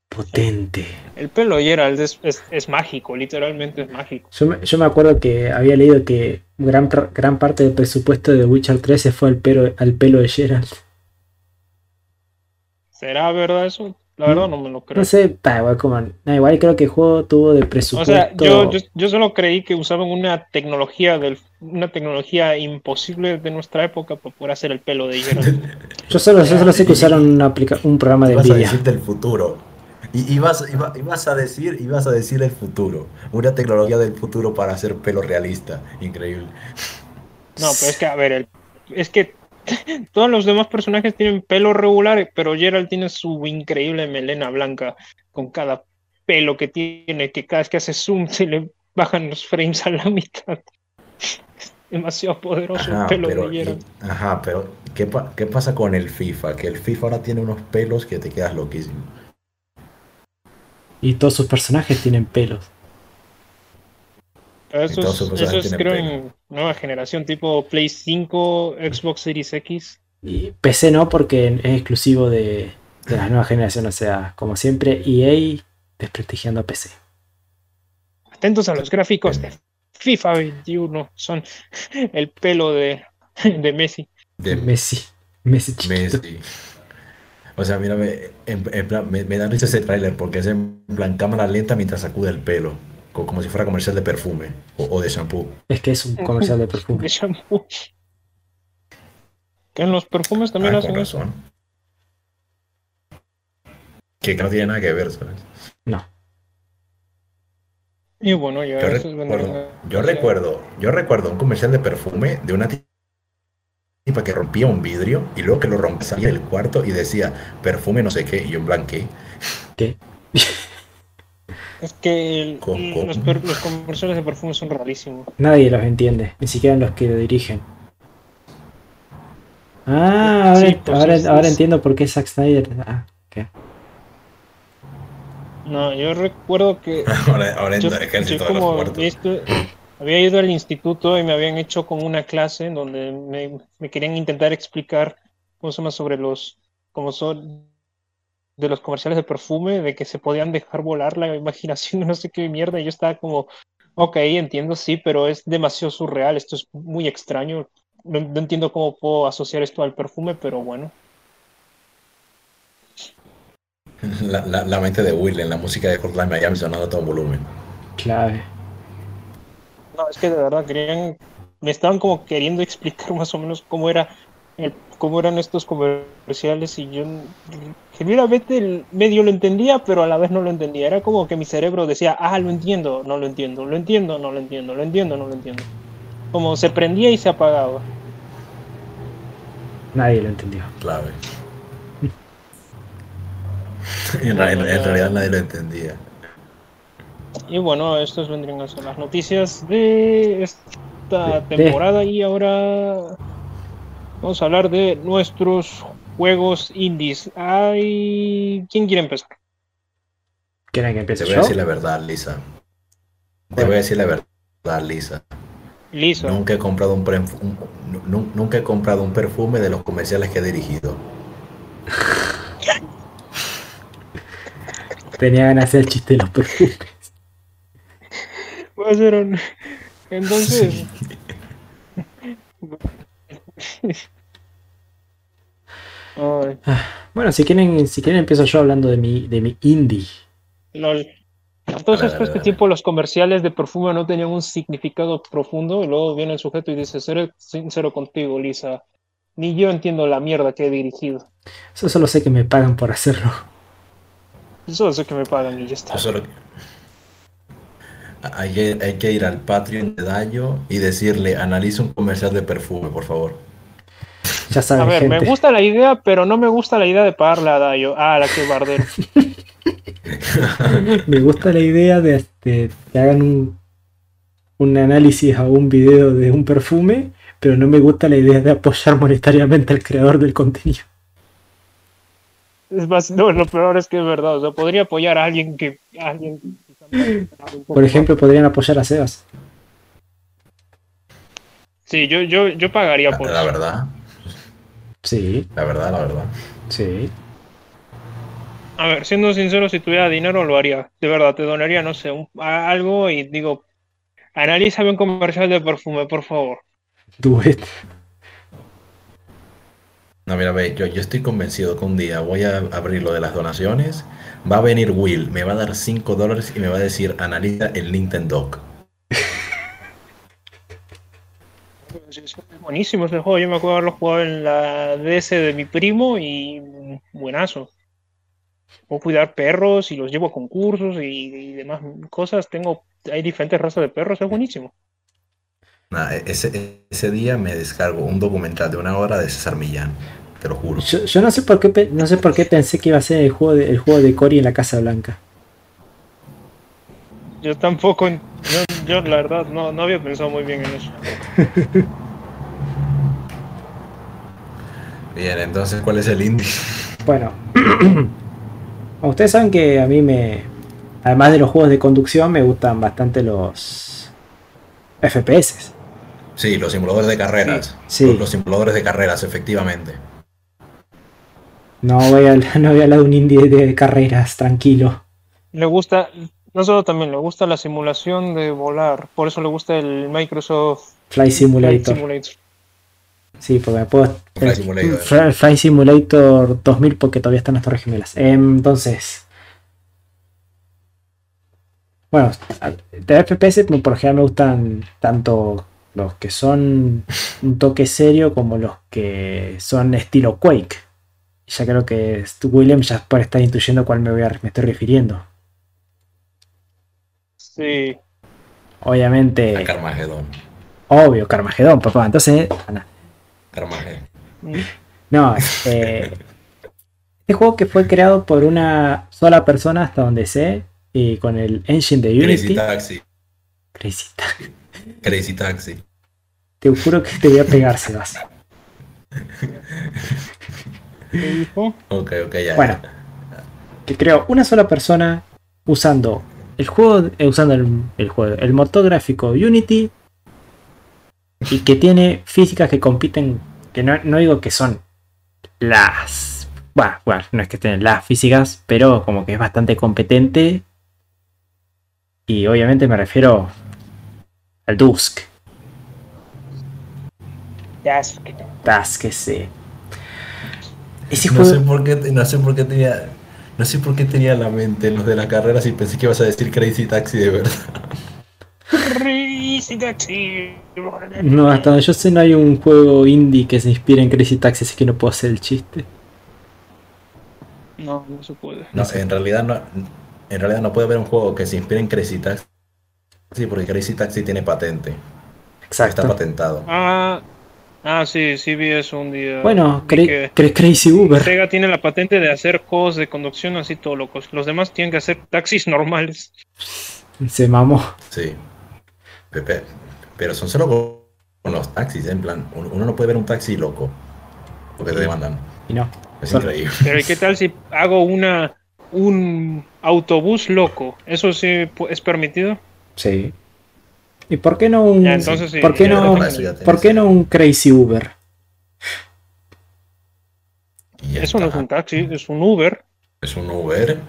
Potente. El pelo de Gerald es, es, es mágico, literalmente es mágico. Yo me, yo me acuerdo que había leído que gran, gran parte del presupuesto de The Witcher 3 se fue al pelo, al pelo de Gerald. ¿Será verdad eso? La verdad no me lo creo. No sé, da igual como. da igual creo que el juego tuvo de O presupuesto. sea, yo, yo, yo solo creí que usaban una tecnología del, una tecnología imposible de nuestra época para poder hacer el pelo de Gerald. <laughs> yo solo, yo solo sé que usaron una aplica- un programa de Ibas a Nvidia. decir del futuro. Y ibas, iba- ibas a decir, ibas a decir el futuro. Una tecnología del futuro para hacer pelo realista. Increíble. No, pero es que, a ver, el- es que <laughs> todos los demás personajes tienen pelo regular, pero Gerald tiene su increíble melena blanca con cada pelo que tiene, que cada vez que hace zoom se le bajan los frames a la <laughs> mitad. Es demasiado poderoso Ajá, el pelo pero, de y- Gerald. ajá, pero ¿qué, pa- ¿qué pasa con el FIFA? Que el FIFA ahora tiene unos pelos que te quedas loquísimo. Y todos sus personajes tienen pelos. Pero Eso todos es, sus personajes eso es creo en nueva generación, tipo Play 5, Xbox Series X. Y PC no, porque es exclusivo de, de la nueva generación. O sea, como siempre, EA desprestigiando a PC. Atentos a los gráficos de FIFA 21, son <laughs> el pelo de, de Messi. De Messi. Messi chiquito. Messi. O sea, mírame, en, en plan, me, me da risa ese tráiler porque es en plan cámara lenta mientras sacude el pelo. Co- Como si fuera comercial de perfume o, o de shampoo. Es que es un comercial de de perfume. shampoo. Que en los perfumes también Ah, hacen con razón. Que no tiene nada que ver, ¿sabes? No. Y bueno, ya Yo recuerdo, yo recuerdo, yo recuerdo un comercial de perfume de una tipa que rompía un vidrio y luego que lo rompía salía del cuarto y decía perfume no sé qué y yo en blanque. ¿Qué? <laughs> Es que el-. Los, per- los comerciales de perfume son rarísimos. Nadie los entiende, ni siquiera los que lo dirigen. Ah, ahora, Sí, pues ahora, es- ahora es- entiendo por qué Zack Snyder. Ah, ¿qué? No, yo recuerdo que <laughs> Ahora, ahora yo, yo como esto- había ido al instituto y me habían hecho como una clase en donde me, me querían intentar explicar cómo se llama sobre los como son de los comerciales de perfume, de que se podían dejar volar la imaginación, <laughs> no sé qué mierda, y yo estaba como, ok, entiendo, sí, pero es demasiado surreal, esto es muy extraño, no, no entiendo cómo puedo asociar esto al perfume, pero bueno. <laughs> La, la, la mente de Will en la música de Hotline Miami sonando a todo volumen. Clave. No, es que de verdad querían, me estaban como queriendo <laughs> explicar más o menos cómo era el- cómo eran estos comerciales y yo genuinamente el- medio lo entendía, pero a la vez no lo entendía. Era como que mi cerebro decía, ah, lo entiendo, no lo entiendo, lo entiendo, no lo entiendo, lo entiendo, no lo entiendo. Como se prendía y se apagaba. Nadie lo entendió. Clave. <laughs> en, ra- en- en realidad nadie lo entendía. Y bueno, estos vendrían a ser las noticias de esta temporada y ahora vamos a hablar de nuestros juegos indies. Ay, ¿Quién quiere empezar? ¿Quieren que Te empiece voy a decir la verdad, Lisa. Te voy a decir la verdad, Lisa. Listo. Nunca he comprado un, un- nu- nunca he comprado un perfume de los comerciales que he dirigido. <laughs> Tenía ganas de hacer el chiste de los perfumes. Voy a hacer un- Entonces, <laughs> Bueno, si quieren, si quieren empiezo yo hablando de mi, de mi indie. lol. Entonces, todo este dale, tiempo los comerciales de perfume no tenían un significado profundo. Y luego viene el sujeto y dice: Seré sincero contigo, Lisa. Ni yo entiendo la mierda que he dirigido. Eso solo sé que me pagan por hacerlo. Solo sé que me pagan y ya está. Yo solo- Hay, que- hay que ir al Patreon de Dayo y decirle, analiza un comercial de perfume, por favor. Ya A saben, ver, gente. me gusta la idea, pero no me gusta la idea de pagarle a Dayo. Ah, la que bardero. <laughs> Me gusta la idea de, este, que hagan un, un análisis a un video de un perfume, pero no me gusta la idea de apoyar monetariamente al creador del contenido. Es más, no, lo peor es que es verdad. O sea, podría apoyar a alguien que. a alguien que- Por ejemplo, podrían apoyar a Sebas. Sí, yo, yo, yo pagaría La, por la verdad, Sí, la verdad, la verdad. sí. A ver, siendo sincero, si tuviera dinero lo haría. De verdad, te donaría, no sé, un- a- algo y digo, analízame un comercial de perfume, por favor. Do it. No, mira, ve, yo, yo estoy convencido que un día voy a abrir lo de las donaciones, va a venir Will, me va a dar 5 dólares y me va a decir, analiza el Nintendo. <laughs> Es buenísimo ese juego. Yo me acuerdo haberlo jugado en la DS de mi primo y buenazo. Puedo cuidar perros y los llevo a concursos y, y demás cosas. Tengo, hay diferentes razas de perros, es buenísimo. E- ese, ese día me descargo un documental de una hora de César Millán, te lo juro. Yo, yo no sé por qué no sé por qué pensé que iba a ser el juego de, el juego de Cory en la Casa Blanca. Yo tampoco, yo, yo la verdad no, no había pensado muy bien en eso. <laughs> Bien, entonces, ¿cuál es el indie? <clears throat> Bueno, ustedes saben que a mí me, además de los juegos de conducción, me gustan bastante los FPS. Sí, los simuladores de carreras. Sí. Los, los simuladores de carreras, efectivamente. No voy a, <laughs> no voy a hablar de un indie de carreras, tranquilo. Le gusta, no solo también, le gusta la simulación de volar, por eso le gusta el Microsoft Flight Flight Simulator. Sí, porque me puedo. Flight el- Simulator. Fly- Flight Simulator 2000 porque todavía están las Torres Gemelas. Em, Entonces. Bueno, de FPS por lo general me gustan tanto los que son un toque serio como los que son estilo Quake. Ya creo que William ya puede estar intuyendo a cuál me, voy a, me estoy refiriendo. Sí, Obviamente, A Carmageddon. obvio, Carmageddon, papá. Entonces, Ana, No, eh, <laughs> este juego que fue creado por una sola persona hasta donde sé, y con el engine de Crazy Unity. Taxi. Crazy Taxi. Crazy Taxi. Te juro que te voy a pegar, Sebas. ¿qué dijo? Ok, ok, ya. Bueno. Que creó una sola persona usando el juego, eh, usando el, el juego, el motor gráfico Unity y que tiene físicas que compiten, que no, no digo que son las, bueno, bueno, no es que estén las físicas, pero como que es bastante competente y obviamente me refiero al Dusk. Dusk ese. Ese No juego, sé por qué, no sé por qué tenía, no sé por qué tenía en la mente los de las carreras y pensé que ibas a decir Crazy Taxi de verdad. Crazy Taxi. no, hasta donde yo sé no hay un juego indie que se inspire en Crazy Taxi, así que no puedo hacer el chiste. No, no se puede. No, en realidad no, en realidad no puede haber un juego que se inspire en Crazy Taxi porque Crazy Taxi tiene patente, está Exacto. patentado. Ah, Ah, sí, sí vi eso un día. Bueno, cre- que cre- Crazy Uber. Sega tiene la patente de hacer juegos de conducción así todo locos. Los demás tienen que hacer taxis normales. Se mamó. Sí. Pepe, pero son solo con- los taxis, ¿eh? en plan, uno no puede ver un taxi loco, porque te demandan. Y no. Es increíble. Pero ¿y qué tal si hago una un autobús loco? ¿Eso sí es permitido? Sí. ¿Y por qué no un. Ya, entonces sí, ¿Por qué no, ¿por qué no un Crazy Uber? Eso no es un taxi, es un Uber. Es un Uber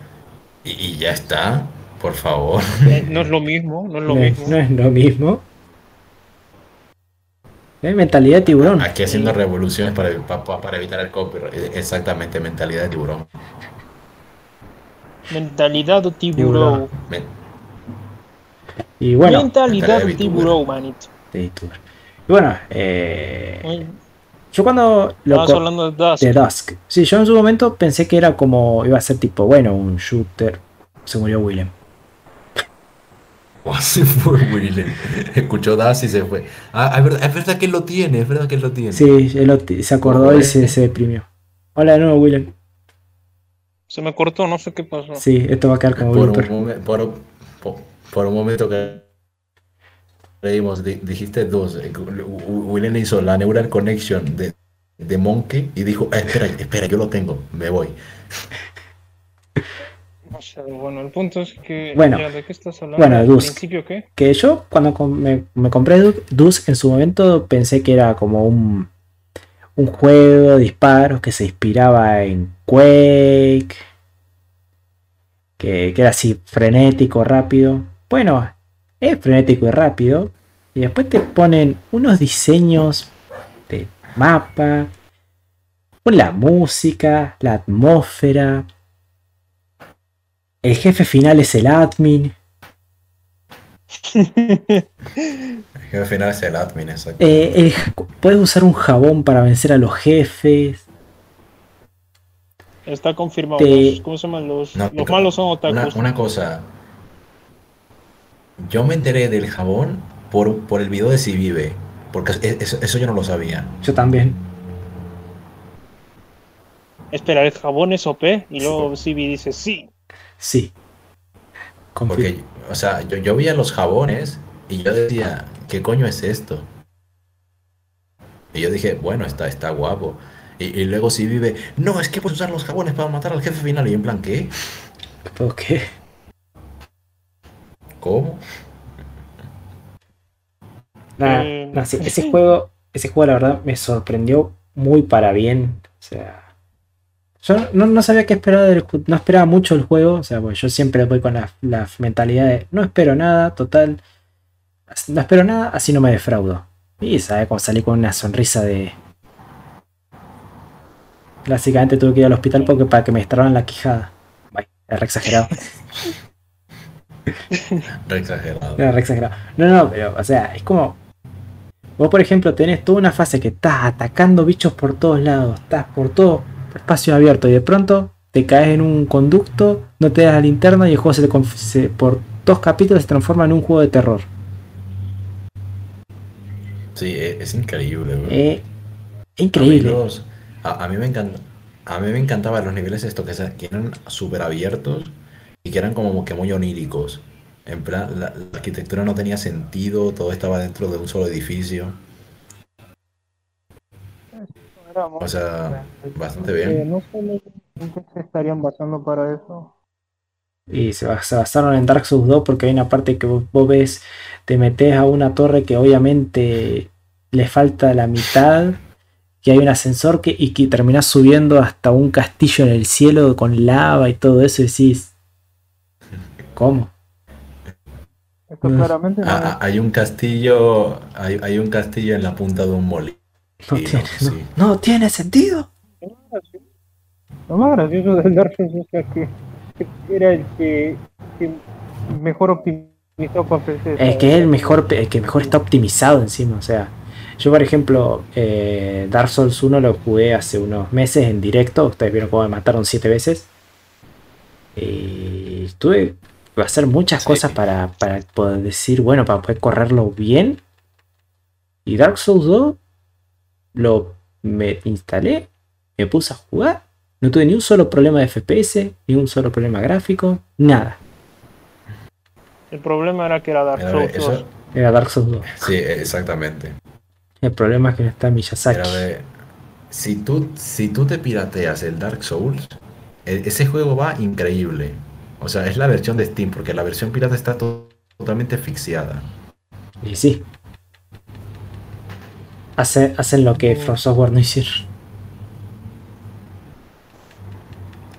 y, y ya está, por favor. Eh, No es lo mismo, no es lo no, mismo. no es lo mismo. Mentalidad de tiburón. Aquí haciendo revoluciones para, pa- pa- para evitar el copyright. Exactamente, mentalidad de tiburón. Mentalidad de Tiburón. Men- Y bueno, Mentalidad de mentalidad de tiburón, manito. de tiburón. Y bueno, eh, yo cuando lo hablando de Dusk. de Dusk. Sí, yo en su momento pensé que era como iba a ser tipo, bueno, un shooter. Se murió Willem. <laughs> Oh, se fue Willem. Escuchó Das y se fue. Ah, es verdad, es verdad que él lo tiene, es verdad que él lo tiene. Sí, él lo- se acordó y se, se deprimió. Hola de nuevo, Willem. Se me cortó, no sé qué pasó. Sí, esto va a quedar como Por un, momen- por, por- por un momento que creímos, di- dijiste dos. eh, Willem hizo la neural connection de, de Monkey y dijo, "Ah, espera, espera, yo lo tengo, me voy. Bueno, el punto es que. Bueno. ya, ¿De qué estás hablando? Bueno, ¿Al Dusk. principio qué? Que yo cuando me, me compré Du- Dusk en su momento pensé que era como un, un juego de disparos que se inspiraba en Quake. Que, que era así frenético, rápido. Bueno, es frenético y rápido. Y después te ponen unos diseños de mapa, la música, la atmósfera. El jefe final es el admin. Que al final es el admin, exacto. Eh, el puedes usar un jabón para vencer a los jefes. Está confirmado. Te- Los, ¿Cómo se llaman? Los, No, los malos son otakus. una cosa. Yo me enteré del jabón por, por el video de Si Vive. Porque es- eso, eso yo no lo sabía. Yo también. Espera, el jabón es OP y luego Civi dice sí. Sí. Porque, o sea, yo, yo veía los jabones y yo decía, ¿qué coño es esto? Y yo dije, bueno, está, está guapo. Y, y luego Si Vive, no, es que puedes usar los jabones para matar al jefe final. Y yo en plan, ¿qué? ¿Por qué? ¿Cómo? Nada, Eh, nada, sí, ese juego, ese juego la verdad me sorprendió muy para bien. O sea, yo no, no sabía qué esperar del no esperaba mucho el juego. O sea, pues yo siempre voy con la, la mentalidad de no espero nada, total. No espero nada, así no me defraudo. Y sabe cómo salí con una sonrisa de. Básicamente tuve que ir al hospital porque para que me extraban la quijada. Vaya, era re exagerado. Re exagerado. Era re exagerado. No, no, pero, o sea, es como. Vos, por ejemplo, tenés toda una fase que estás atacando bichos por todos lados, estás por todo espacio abierto y de pronto te caes en un conducto, no te das la linterna y el juego se te se- por dos capítulos se transforma en un juego de terror. Sí, e- es, increíble. bro. Eh, A mí, increíble. los- a, a mí me encanta, a mí me encantaban los niveles estos que, se- que eran súper abiertos y que eran como que muy oníricos. En plan, la, la arquitectura no tenía sentido, todo estaba dentro de un solo edificio. O sea, bastante bien. no sé en qué se estarían basando para eso. Y se, bas- se basaron en Dark Souls 2 porque hay una parte que vos, vos ves, te metes a una torre que obviamente le falta la mitad, que hay un ascensor que, y que terminás subiendo hasta un castillo en el cielo con lava y todo eso y decís, ¿cómo? Esto claramente no ah, hay un castillo, hay, hay un castillo en la punta de un molino. No tiene, no, no- sí. no tiene sentido. Lo más gracioso del Dark Souls es que era el que, que mejor optimizó para PC. Es que es el mejor, el que mejor está optimizado encima. O sea, yo por ejemplo, eh, Dark Souls 1 lo jugué hace unos meses en directo. Ustedes vieron cómo me mataron 7 veces. Y tuve que hacer muchas Sí. cosas para, para poder decir, bueno, para poder correrlo bien. Y Dark Souls 2 lo me instalé, me puse a jugar, no tuve ni un solo problema de FPS, ni un solo problema gráfico, nada. El problema era que era Dark Souls eso- 2. Era Dark Souls 2. Sí, exactamente. El problema es que no está Miyazaki. Si tú, si tú te pirateas el Dark Souls, e- ese juego va increíble. O sea, es la versión de Steam, porque la versión pirata está to- totalmente asfixiada. Y sí. Hace- hacen lo que From Software no hicieron.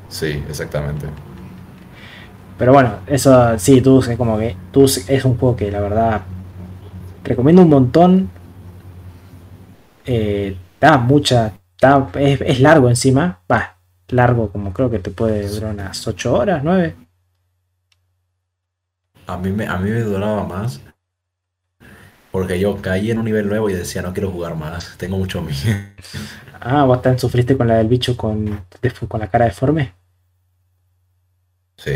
Sí, exactamente. Pero bueno, eso sí, tú es como que tú es un juego que la verdad recomiendo un montón. Eh, da mucha, da- es, es largo encima, va, largo como creo que te puede durar unas 8 horas, 9. A mí me, a mí me duraba más porque yo caí en un nivel nuevo y decía, no quiero jugar más, tengo mucho miedo. <laughs> Ah, vos también sufriste con la del bicho con, con la cara deforme. Sí,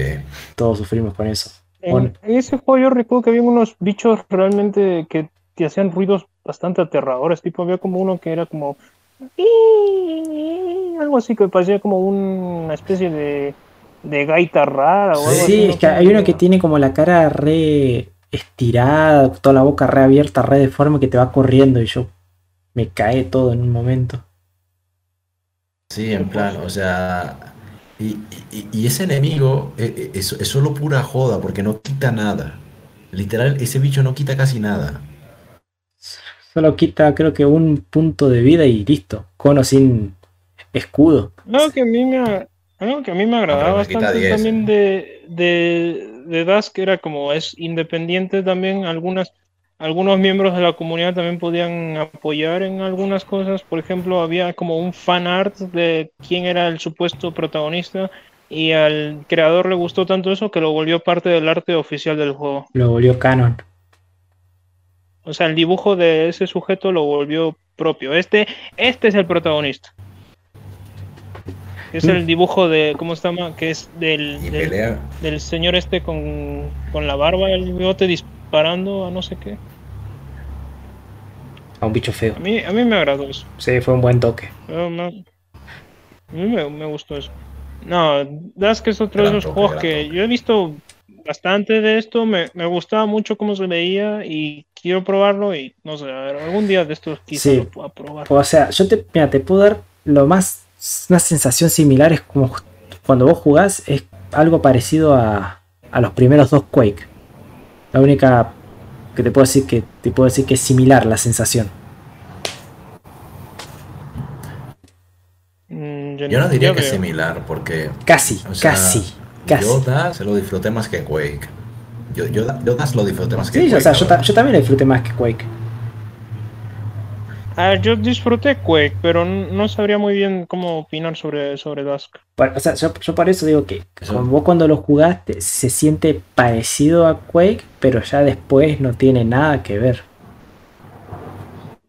Todos sufrimos con eso. En, Bueno. en ese juego yo recuerdo que había unos bichos realmente que te hacían ruidos bastante aterradores. Tipo, había como uno que era como. Algo así que parecía como una especie de, de gaita rara o algo así. Sí, no es que hay uno que tiene como la cara re estirada, toda la boca re abierta, re deforme que te va corriendo y yo me cae todo en un momento. sí, en plan, o sea... Y, y- y ese enemigo eh, eh, es, es solo pura joda porque no quita nada. Literal, ese bicho no quita casi nada. Solo quita creo que un punto de vida y listo. Cono sin escudo. Algo que a mí me, algo que a mí me agradaba bastante 10. también de, de, de Dusk era como es independiente también, algunas, algunos miembros de la comunidad también podían apoyar en algunas cosas. Por ejemplo, había como un fan art de quién era el supuesto protagonista y al creador le gustó tanto eso que lo volvió parte del arte oficial del juego. Lo volvió canon. O sea, el dibujo de ese sujeto lo volvió propio. Este, este es el protagonista. Es el dibujo de, ¿cómo se llama? Que es del, Y del, del señor este con, con la barba el bigote disparando a no sé qué. A un bicho feo. A mí, a mí me agradó eso. Sí, fue un buen toque. A mí me, me gustó eso. No, Dusk es otro de esos juegos que toque. yo he visto bastante de esto. Me, me gustaba mucho cómo se veía y quiero probarlo. Y no sé, a ver, algún día de estos quizás Sí. lo pueda probar. O sea, yo te, mira, te puedo dar lo más, una sensación similar es como cuando vos jugás, es algo parecido a, a los primeros dos Quake. La única que te puedo decir que te puedo decir que es similar la sensación. Mm, yo no diría que es similar porque Casi, O sea, casi, casi. yo Das lo disfruté más que Quake. Yo, yo, yo Das lo disfruté más que Sí, Quake. o sea, yo también lo disfruté más que Quake. Ah, yo disfruté Quake, pero no sabría muy bien cómo opinar sobre, sobre Dusk. Por- o sea, yo, yo por eso digo que con- vos cuando lo jugaste se siente parecido a Quake, pero ya después no tiene nada que ver.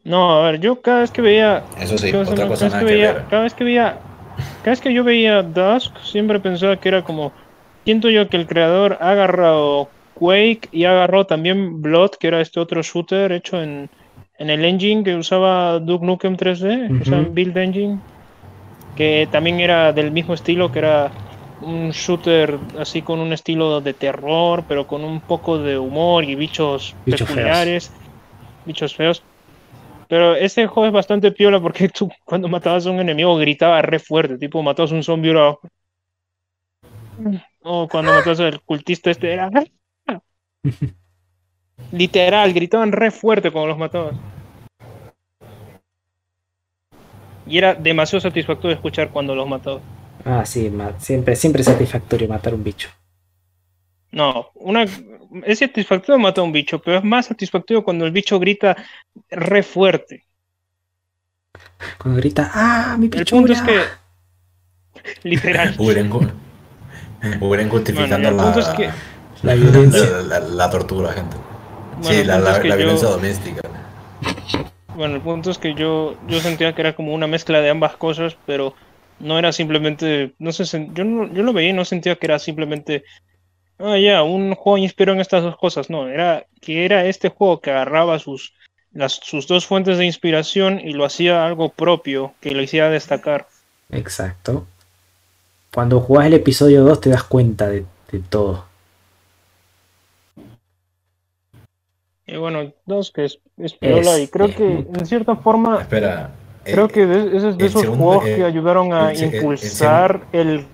No, a ver, yo cada vez que veía Eso sí, cada vez- otra cada cosa vez nada que que veía, ver. cada vez que veía, cada vez que yo veía Dusk, siempre pensaba que era como, siento yo que el creador ha agarrado Quake y agarró también Blood, que era este otro shooter hecho en, en el engine que usaba Duke Nukem 3D, o sea, Ujú. en Build Engine, que también era del mismo estilo, que era un shooter así con un estilo de terror, pero con un poco de humor y bichos, Bichos feos. peculiares, bichos feos. Pero ese juego es bastante piola porque <laughs> tú cuando matabas a un enemigo gritaba re fuerte, tipo matabas a un zombie era... O cuando matabas al cultista este era... <laughs> Literal, gritaban re fuerte cuando los matabas. Y era demasiado satisfactorio escuchar cuando los matabas. Ah, sí, siempre, siempre es satisfactorio matar un bicho. No, una, es satisfactorio matar a un bicho, pero es más satisfactorio cuando el bicho grita re fuerte. Cuando grita, ¡ah, mi El pichura! punto es que. <laughs> Literal. Hubieran, ju- hubieran justificando Bueno, el la, es que- La violencia. la, la- la tortura, gente. Bueno, sí, el la, punto la- es que la yo- violencia doméstica. Bueno, el punto es que yo, yo sentía que era como una mezcla de ambas cosas, pero no era simplemente, no sé, yo, no- yo lo veía y no sentía que era simplemente, ah, ya, un juego inspirado en estas dos cosas, no, era que era este juego que agarraba sus las, sus dos fuentes de inspiración y lo hacía algo propio que lo hiciera destacar. Exacto. Cuando jugás el episodio 2 te das cuenta de, de todo. Y bueno, dos que es, es piola, y creo Es- que en cierta forma Espera. creo eh, que de, ese es de esos segundo, juegos eh, que ayudaron a el se- el- el impulsar el,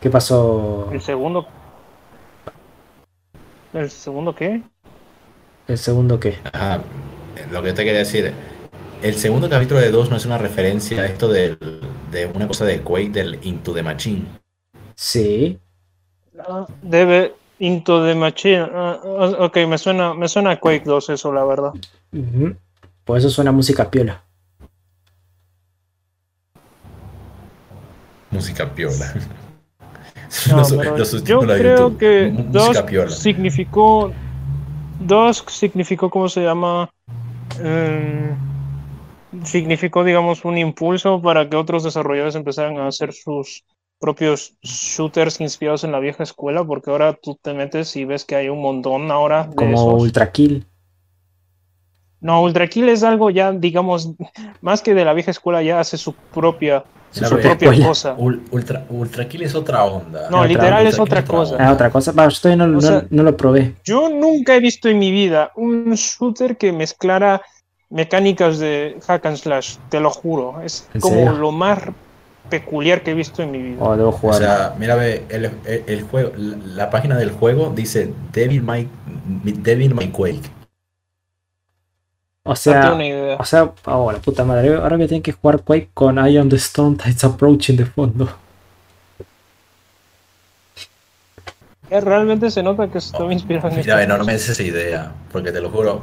¿Qué pasó? el segundo. ¿El segundo qué? ¿El segundo qué? Ajá, lo que te quería decir, el segundo capítulo de 2 no es una referencia a esto del- de una cosa de Quake del Into the Machine. Sí. Ah, Debe Into the Machine. ah, ok, me suena, me suena a Quake 2 eso, la verdad. Por eso suena música piola. Música piola. No, <laughs> los yo creo que piola. significó. Dusk significó, ¿cómo se llama? Em, significó, digamos, un impulso para que otros desarrolladores empezaran a hacer sus propios shooters inspirados en la vieja escuela, porque ahora tú te metes y ves que hay un montón ahora de Como esos. Ultra Kill. No, Ultra Kill es algo ya, digamos, más que de la vieja escuela, ya hace su propia, su propia escuela. cosa. Ul- Ultra, Ultra Kill es otra onda. No, otra- literal es otra cosa. Ah, otra cosa. Yo todavía no, no- sea- no lo probé. Yo nunca he visto en mi vida un shooter que mezclara mecánicas de hack and slash, te lo juro. Es ¿En como serio? lo más peculiar que he visto en mi vida. O debo O sea, mira, ve, el, el- el juego, la, la página del juego dice Devil May, Devil May Quake. O no sea, tengo ni idea. o sea, oh, la puta madre. Ahora voy a tener que jugar Quake con I am the Storm Tides Approaching de fondo. Realmente se nota que estaba inspirado en Mira, no, no me des esa idea, porque te lo juro.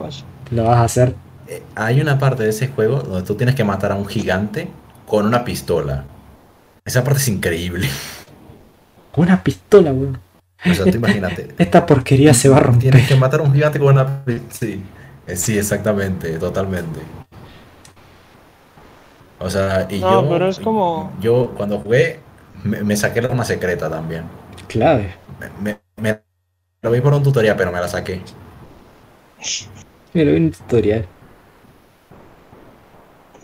Lo vas a hacer. eh, hay una parte de ese juego donde tú tienes que matar a un gigante con una pistola. Esa parte es increíble. Con una pistola, weón. O sea, tú imagínate. Esta porquería se va a romper. Tienes que matar a un gigante con una pistola. Sí, Eh, sí, exactamente, totalmente. O sea, y No, yo. pero es como- Yo cuando jugué, me, me saqué la arma secreta también. Clave. Me, me- me- lo vi por un tutorial, pero me la saqué. Mira, vi un tutorial.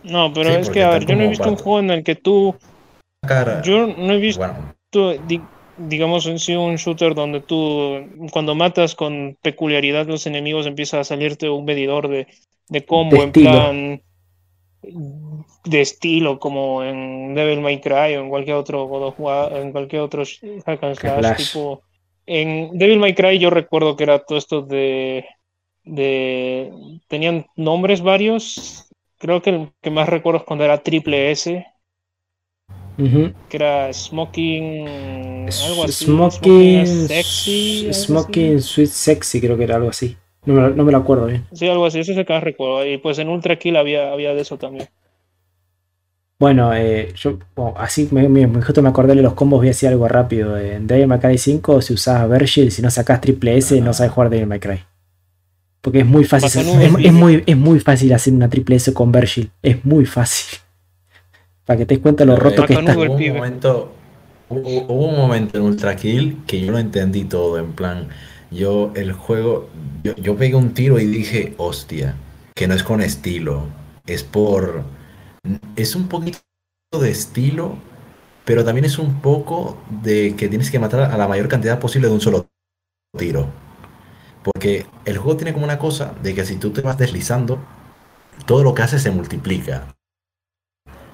No, pero Sí, es que, a ver, yo no he visto un juego en el que tú. Cara, Yo no he visto, bueno, di- digamos, en sí un shooter donde tú, cuando matas con peculiaridad los enemigos, empieza a salirte un medidor de, de combo De en plan de estilo, como en Devil May Cry o en cualquier otro God of War, en cualquier otro hack and slash, Slash. tipo. En Devil May Cry yo recuerdo que era todo esto de. de tenían nombres varios. Creo que el que más recuerdo es cuando era triple S, Ujú. que era Smoking. algo así. Smoking. Sexy. algo así. Smoking Sweet Sexy, creo que era algo así. No me, lo- no me lo acuerdo bien. Sí, algo así, eso que más recuerdo. Y pues en Ultra Kill había, había de eso también. Bueno, eh, yo bueno, así me, me, justo me acordé de los combos, voy a decir algo rápido. En Devil May Cry 5, si usás Virgil, si no sacás triple S, no sabes jugar Devil May Cry. Porque es muy fácil, es, es muy, es muy fácil hacer una triple S con Virgil. Es muy fácil. Para que te des cuenta lo Pero, roto que está. hubo un momento, hubo, hubo un momento en Ultra Kill que yo lo entendí todo, en plan, yo el juego, yo, yo pegué un tiro y dije, hostia, que no es con estilo, es por, es un poquito de estilo, pero también es un poco de que tienes que matar a la mayor cantidad posible de un solo tiro. Porque el juego tiene como una cosa de que si tú te vas deslizando, todo lo que haces se multiplica.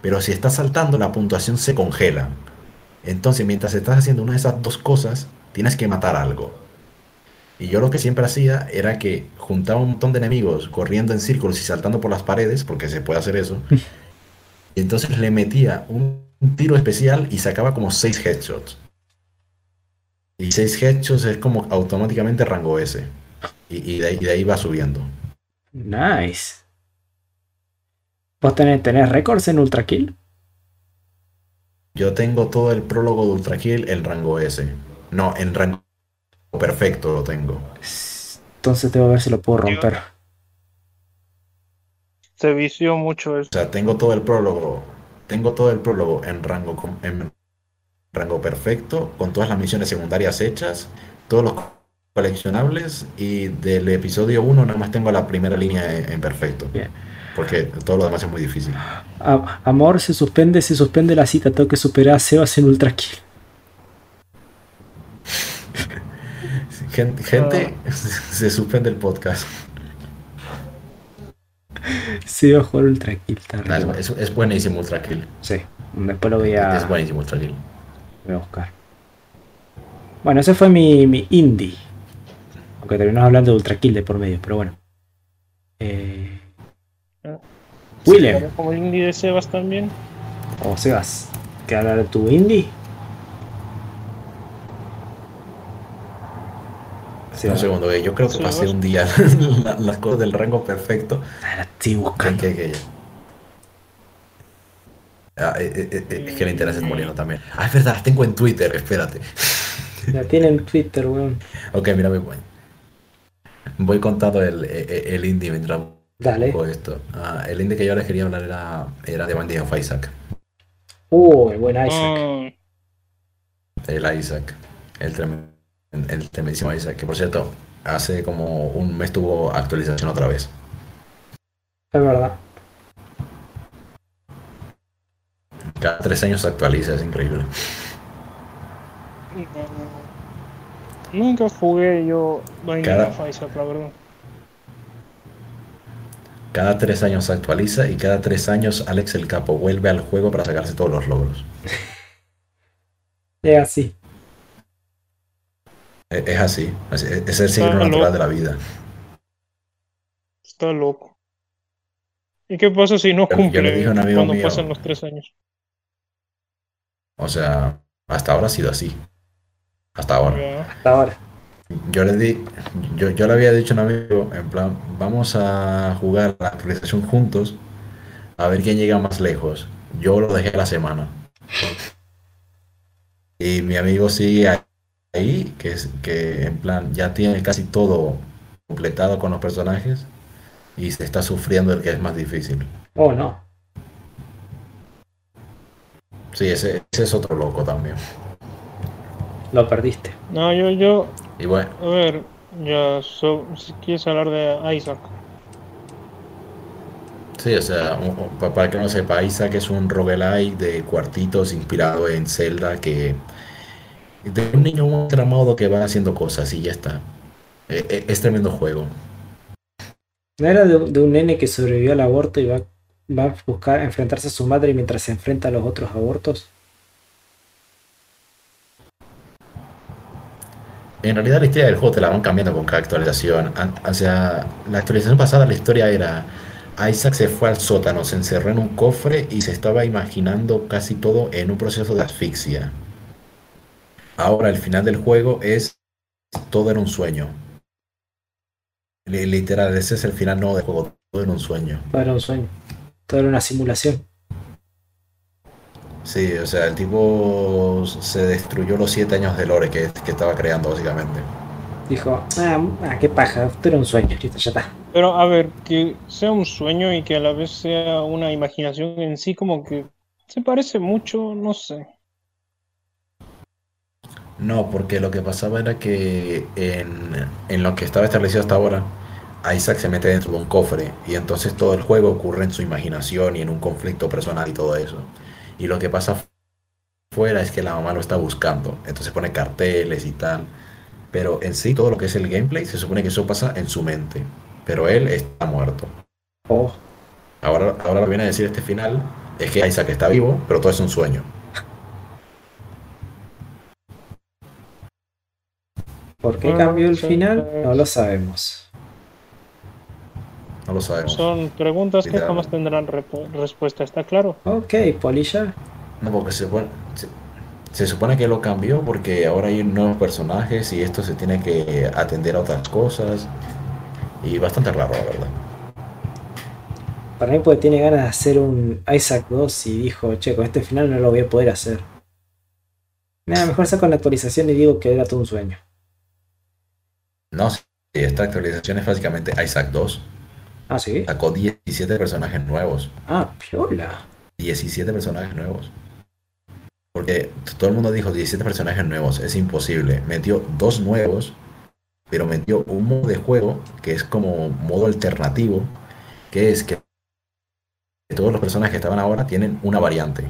Pero si estás saltando, la puntuación se congela. Entonces, mientras estás haciendo una de esas dos cosas, tienes que matar algo. Y yo lo que siempre hacía era que juntaba un montón de enemigos corriendo en círculos y saltando por las paredes, porque se puede hacer eso. <laughs> Y entonces le metía un, un tiro especial y sacaba como 6 headshots. Y 6 headshots es como automáticamente rango S. Y, y de, ahí, y de ahí va subiendo. Nice. ¿Vos tenés, tenés récords en Ultra Kill? Yo tengo todo el prólogo de Ultra Kill en rango S. No, en rango perfecto lo tengo. Entonces tengo que ver si lo puedo romper. Se vició mucho eso. O sea, tengo todo el prólogo. Tengo todo el prólogo en rango, en rango perfecto, con todas las misiones secundarias hechas, todos los coleccionables y del episodio 1 nada más tengo la primera línea en, en perfecto. Bien. Porque todo lo demás es muy difícil. A- amor, se suspende, se suspende la cita. Tengo que superar a Sebas en Ultra Kill. <laughs> Gen- Gente, se suspende el podcast. Sí, va a jugar Ultra Kill. bueno. es, es buenísimo Ultra Kill. Sí, después lo voy a, Es buenísimo Ultra Kill. voy a buscar. Bueno, ese fue mi, mi indie. Aunque terminamos hablando de Ultra Kill de por medio, pero bueno. Eh, William, Como indie de Sebas también. o Sebas, ¿qué hablar de tu indie? Un Sebas, segundo, eh, yo creo que Sí, pasé un día <laughs> la- las cosas del rango perfecto. ah, estoy Que, buscando. que, que- Ah, eh, eh, eh, es que se está muriendo también. Ah, es verdad, las tengo en Twitter, espérate. La tiene en Twitter, weón. Ok, mira, voy, voy contando el, el, el indie mientras Dale. esto. Ah, el indie que yo les quería hablar era, era de Binding of Isaac. Uh, el buen Isaac. Mm, El Isaac. El, trem- el tremendísimo Isaac. Que por cierto, hace como un mes tuvo actualización otra vez. Es verdad. Cada tres años se actualiza, es increíble. Nunca jugué yo Binding Cada- of Isaac, la verdad. Cada tres años se actualiza y cada tres años Alex el Capo vuelve al juego para sacarse todos los logros. Es así. E- Es así, es el ciclo Ah, natural loco. de la vida. Está loco. ¿Y qué pasa si no Yo- yo le cumple dije a un amigo cuando mío- pasan los tres años? O sea, hasta ahora ha sido así. Hasta ahora. Hasta ahora. Yo le di, yo, yo le había dicho a un amigo, en plan, vamos a jugar la actualización juntos, a ver quién llega más lejos. Yo lo dejé a la semana. Y mi amigo sigue ahí, que es que en plan ya tiene casi todo completado con los personajes y se está sufriendo el que es más difícil. Oh, no. Sí, ese, ese es otro loco también. Lo perdiste. No, yo, yo, Y bueno, a ver, ya, so- si quieres hablar de Isaac. Sí, o sea, para que no sepa, Isaac es un roguelike de cuartitos inspirado en Zelda que de un niño muy tramado que va haciendo cosas y ya está. Eh, eh, Es tremendo juego. ¿No era de, de un nene que sobrevivió al aborto y va, va a buscar enfrentarse a su madre mientras se enfrenta a los otros abortos? En realidad la historia del juego te la van cambiando con cada actualización. O sea, la actualización pasada la historia era Isaac se fue al sótano, se encerró en un cofre y se estaba imaginando casi todo en un proceso de asfixia. Ahora el final del juego es todo era un sueño. Li- Literal, ese es el final nuevo del juego, todo era un sueño. Todo era un sueño. Todo era una simulación. Sí, o sea, el tipo se destruyó los siete años de lore que, que estaba creando básicamente. Dijo, ah, ah, qué paja, esto era un sueño, ya está. Pero a ver, que sea un sueño y que a la vez sea una imaginación en sí, como que se parece mucho, no sé. No, porque lo que pasaba era que en, en lo que estaba establecido hasta ahora, Isaac se mete dentro de un cofre y entonces todo el juego ocurre en su imaginación y en un conflicto personal y todo eso. Y lo que pasa fuera es que la mamá lo está buscando, entonces pone carteles y tal. Pero en sí todo lo que es el gameplay se supone que eso pasa en su mente, pero él está muerto. Oh, Ahora, ahora lo que viene a decir este final es que Isaac está vivo, pero todo es un sueño. ¿por qué cambió el final? No lo sabemos. No lo sabemos. Son preguntas que jamás tendrán respuesta, ¿está claro? Ok, Polilla. No, porque se supone, se, se supone que lo cambió porque ahora hay nuevos personajes y esto se tiene que atender a otras cosas. Y bastante raro, la verdad. Para mí porque tiene ganas de hacer un Isaac 2 y dijo, che, con este final no lo voy a poder hacer. Nada, mejor saco la actualización y digo que era todo un sueño. No esta actualización es básicamente Isaac 2. Ah, sí. Sacó 17 personajes nuevos. Ah, piola. 17 personajes nuevos. Porque todo el mundo dijo 17 personajes nuevos, es imposible. Metió dos nuevos pero metió un modo de juego que es como modo alternativo, que es que todos los personajes que estaban ahora tienen una variante.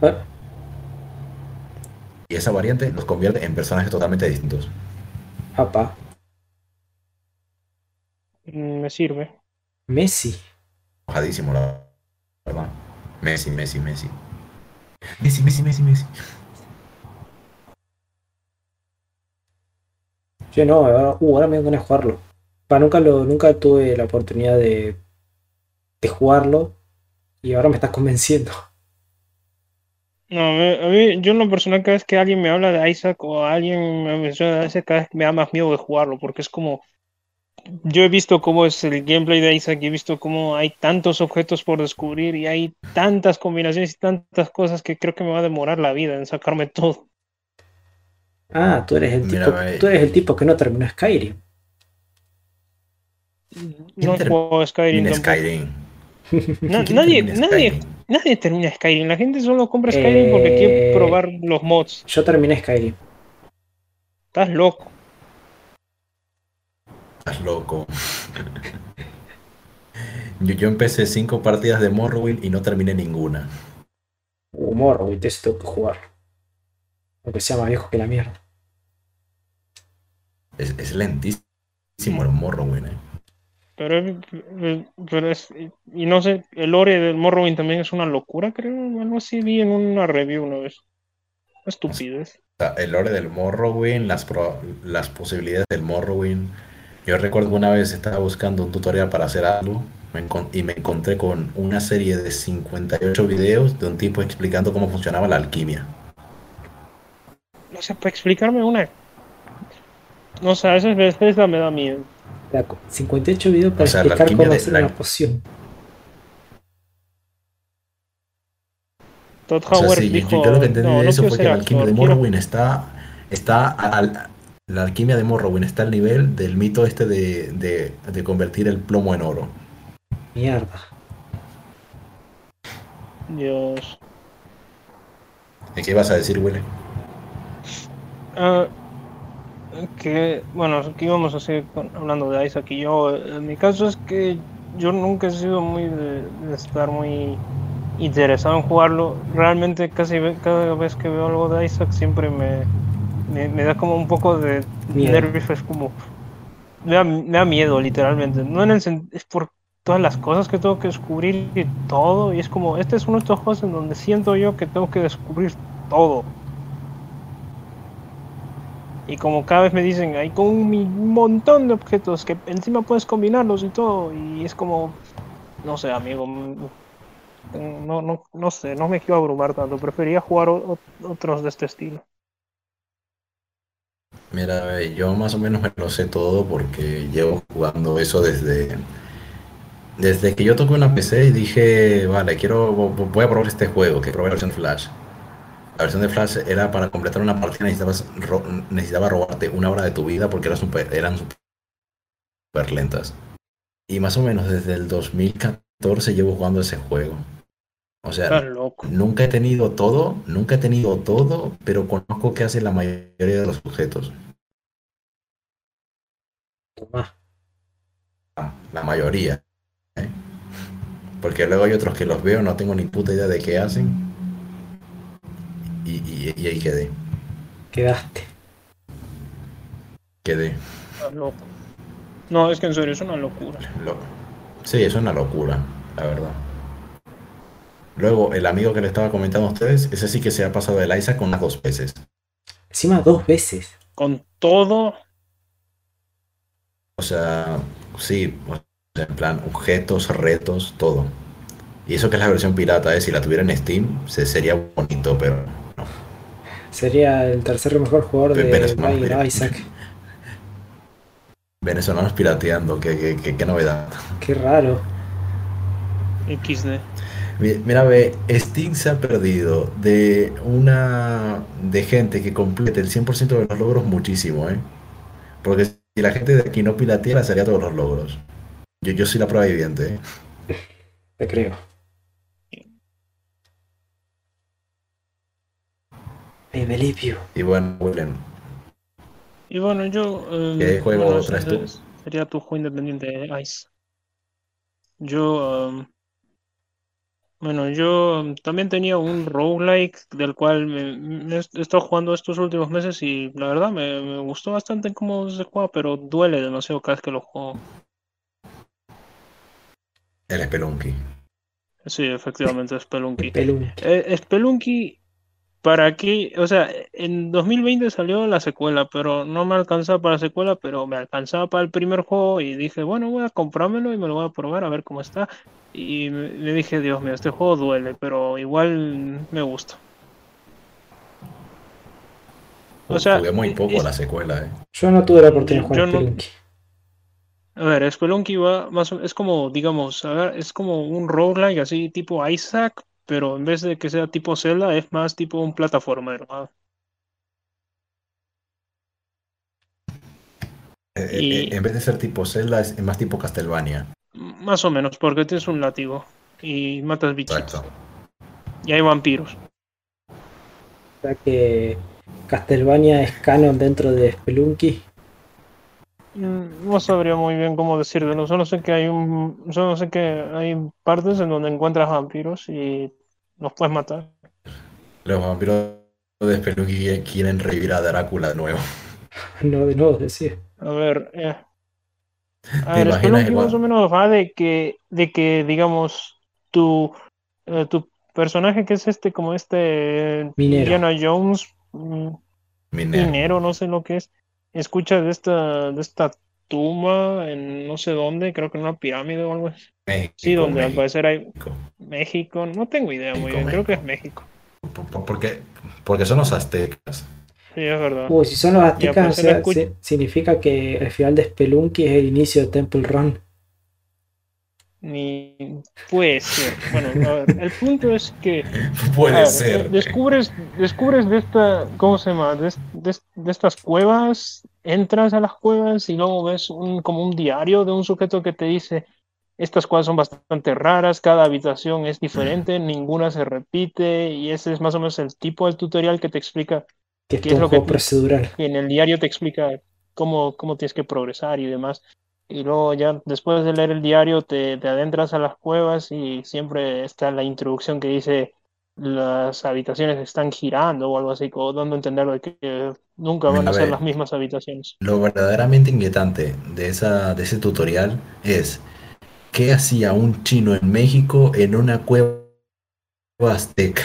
Ah, Y esa variante los convierte en personajes totalmente distintos. apa. Mm, Me sirve. Messi. Enojadísimo, la verdad. Messi, Messi, Messi. Messi, Messi, Messi, Messi. Yo no, ahora, uh, ahora me dan ganas de jugarlo. Pa, nunca, lo, nunca tuve la oportunidad de, de jugarlo y ahora me estás convenciendo. No, a mí, a mí- yo en lo personal, cada vez que alguien me habla de Isaac o alguien me menciona de Isaac, cada vez me da más miedo de jugarlo, porque es como, yo he visto cómo es el gameplay de Isaac y he visto cómo hay tantos objetos por descubrir y hay tantas combinaciones y tantas cosas que creo que me va a demorar la vida en sacarme todo. Ah, tú eres el Mira, tipo, tú eres el tipo que no terminó Skyrim. No juego Skyrim. Skyrim. ¿Quién nadie, Skyrim? nadie termina Skyrim. La gente solo compra Skyrim porque Eh, quiere probar los mods. Yo terminé Skyrim. Estás loco. Estás loco. Yo, yo empecé cinco partidas de Morrowind y no terminé ninguna. Humor, güey, te tengo que jugar. Aunque sea más viejo que la mierda. Es, es lentísimo el Morrowind. eh. Pero, es- pero es, y no sé, el lore del Morrowind también es una locura, creo, algo así vi en una review una vez. Estupidez. O sea, el lore del Morrowind, las, pro- las posibilidades del Morrowind. Yo recuerdo que una vez estaba buscando un tutorial para hacer algo me y me encontré con una serie de 58 videos de un tipo explicando cómo funcionaba la alquimia. No sé, para explicarme una. No sé, a veces me da miedo. La co- 58 videos para O sea, la explicar alquimia cómo de- hacer la- una poción. Todd O sea, Howard sí, dijo, yo, yo lo que entendí no, eso fue que la alquimia de actor, quiero- Morrowind está, está al- la alquimia de Morrowind está al nivel del mito este de, de- de convertir el plomo en oro. Mierda. Dios. ¿Y qué ibas a decir, Willy? Ah, que, bueno, que íbamos a seguir con- hablando de Isaac y yo. En mi caso es que yo nunca he sido muy de, de estar muy interesado en jugarlo. Realmente casi ve- cada vez que veo algo de Isaac siempre me, me, me da como un poco de Miedo. nervios, es como... Me da, me da miedo, literalmente. No en el es por todas las cosas que tengo que descubrir y todo. Y es como, este es uno de estos juegos en donde siento yo que tengo que descubrir todo. Y como cada vez me dicen, hay como un montón de objetos que encima puedes combinarlos y todo. Y es como, no sé, amigo. mm, No, no, no sé, no me quiero abrumar tanto. Prefería jugar otros de este estilo. Mira, yo más o menos me lo sé todo porque llevo jugando eso desde, desde que yo toqué una PC y dije, vale, quiero, vo- vo- voy a probar este juego, que probé la versión Flash. La versión de Flash era para completar una partida necesitabas necesitaba robarte una hora de tu vida porque eran super, eran super lentas. Y más o menos desde el 2014 llevo jugando ese juego. O sea. Nunca he tenido todo, nunca he tenido todo, pero conozco qué hace la mayoría de los objetos. Tomá. Ah, La mayoría. ¿eh? Porque luego hay otros que los veo, no tengo ni puta idea de qué hacen. Y, y- y ahí quedé. Quedaste. Quedé. Estás loco. No, es que en serio es una locura. Lo- Sí, es una locura, la verdad. Luego, el amigo que le estaba comentando a ustedes, ese sí que se ha pasado el Isaac unas dos veces. Encima dos veces. Con todo, O sea, sí, o sea, en plan, objetos, retos, todo. Y eso que es la versión pirata, ¿eh? si la tuviera en Steam, se, sería bonito, pero no. Sería el tercer mejor jugador de venezolano, Mario mira. Isaac. Venezolanos pirateando, qué, qué, qué- qué novedad. Qué raro. XD. Mi- Mira, ve, Steam se ha perdido de una de gente que complete el 100% de los logros muchísimo, ¿eh? Porque si la gente de aquí no pirateara, haría todos los logros. Yo, yo soy la prueba viviente, ¿eh? Te creo. I believe you. Y bueno, Willem, Y bueno, yo. eh, ¿Qué juego bueno, traes tú? Sería tu juego independiente de Ice. Yo. um, bueno, yo también tenía un roguelike del cual me, me he estado jugando estos últimos meses y la verdad me, me gustó bastante cómo se juega, pero duele demasiado cada vez que lo juego. El Spelunky. Sí, efectivamente, es Spelunky. Pelun. Eh, Spelunky, ¿para qué? O sea, en 2020 salió la secuela, pero no me alcanzaba para la secuela, pero me alcanzaba para el primer juego y dije, bueno, voy a comprármelo y me lo voy a probar a ver cómo está. Y me, me dije, Dios mío, este juego duele, pero igual me gusta. O sea, Jugué muy poco es- la secuela, eh. Yo no tuve la oportunidad de jugar a no- ver, Spelunky va más o- es como, digamos, a ver, es como un roguelike así tipo Isaac, pero en vez de que sea tipo Zelda, es más tipo un plataformero. ¿ah? Eh, Y- eh, En vez de ser tipo Zelda, es más tipo Castlevania. Más o menos, porque tienes un látigo y matas bichitos. Exacto. Y hay vampiros. O sea que Castlevania es canon dentro de Spelunky. Mm, No sabría muy bien cómo decírtelo, solo sé que hay un, solo sé que hay partes en donde encuentras vampiros y los puedes matar. Los vampiros de Spelunky quieren revivir a Drácula de nuevo. <laughs> No, de nuevo decía. A ver, eh. A ¿Te ver, Spelunky igual? más o menos va de que, de que digamos, tu, eh, tu personaje que es este, como este Minero. Indiana Jones, mm, Minero. minero, no sé lo que es, escucha de esta, de esta tumba en no sé dónde, creo que en una pirámide o algo así. México, Sí, donde al México. parecer hay México, no tengo idea muy México, bien, creo que es México. Por- por- Porque, porque son los aztecas. Sí, es verdad. Uy, si son los aztecas, o sea, significa que el final de Spelunky es el inicio de Temple Run. Ni puede ser. Bueno, a ver, el punto es que <laughs> Puede ver, ser. descubres, descubres de esta, ¿cómo se llama? De, de de estas cuevas, entras a las cuevas y luego ves un, como un diario de un sujeto que te dice, estas cuevas son bastante raras, cada habitación es diferente, ninguna se repite, y ese es más o menos el tipo del tutorial que te explica, Que ¿Qué es es un lo que procedural. que en el diario te explica cómo, cómo tienes que progresar y demás. Y luego ya después de leer el diario te, te adentras a las cuevas y siempre está la introducción que dice las habitaciones están girando o algo así, como dando a entender de que nunca van a ser las mismas habitaciones. Lo verdaderamente inquietante de, esa, de ese tutorial es qué hacía un chino en México en una cueva azteca.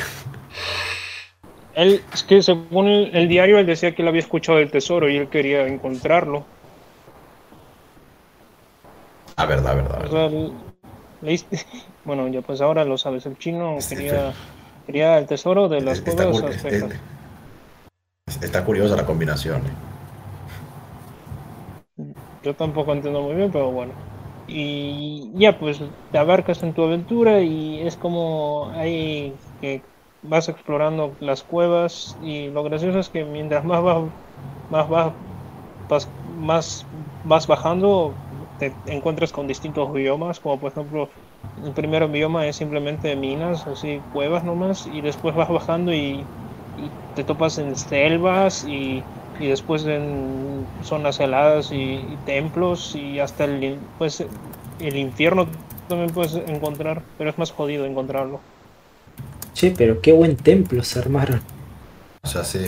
Él, es que según el, el diario, él decía que él había escuchado el tesoro y él quería encontrarlo. Ah, verdad, verdad, O verdad. sea, leíste- <laughs> bueno, ya pues ahora lo sabes, el chino quería, quería el tesoro de las Es- Está, cuevas aztecas. está curiosa la combinación. eh. Yo tampoco entiendo muy bien, pero bueno. Y ya, pues te abarcas en tu aventura y es como ahí que vas explorando las cuevas y lo gracioso es que mientras más vas, más vas, más vas bajando, te encuentras con distintos biomas, como por ejemplo el primer bioma es simplemente minas, así cuevas nomás, y después vas bajando y, y te topas en selvas y y después en zonas heladas y, y templos y hasta el, pues, el infierno también puedes encontrar, pero es más jodido encontrarlo. Che, pero qué buen templo se armaron. O sea, sí,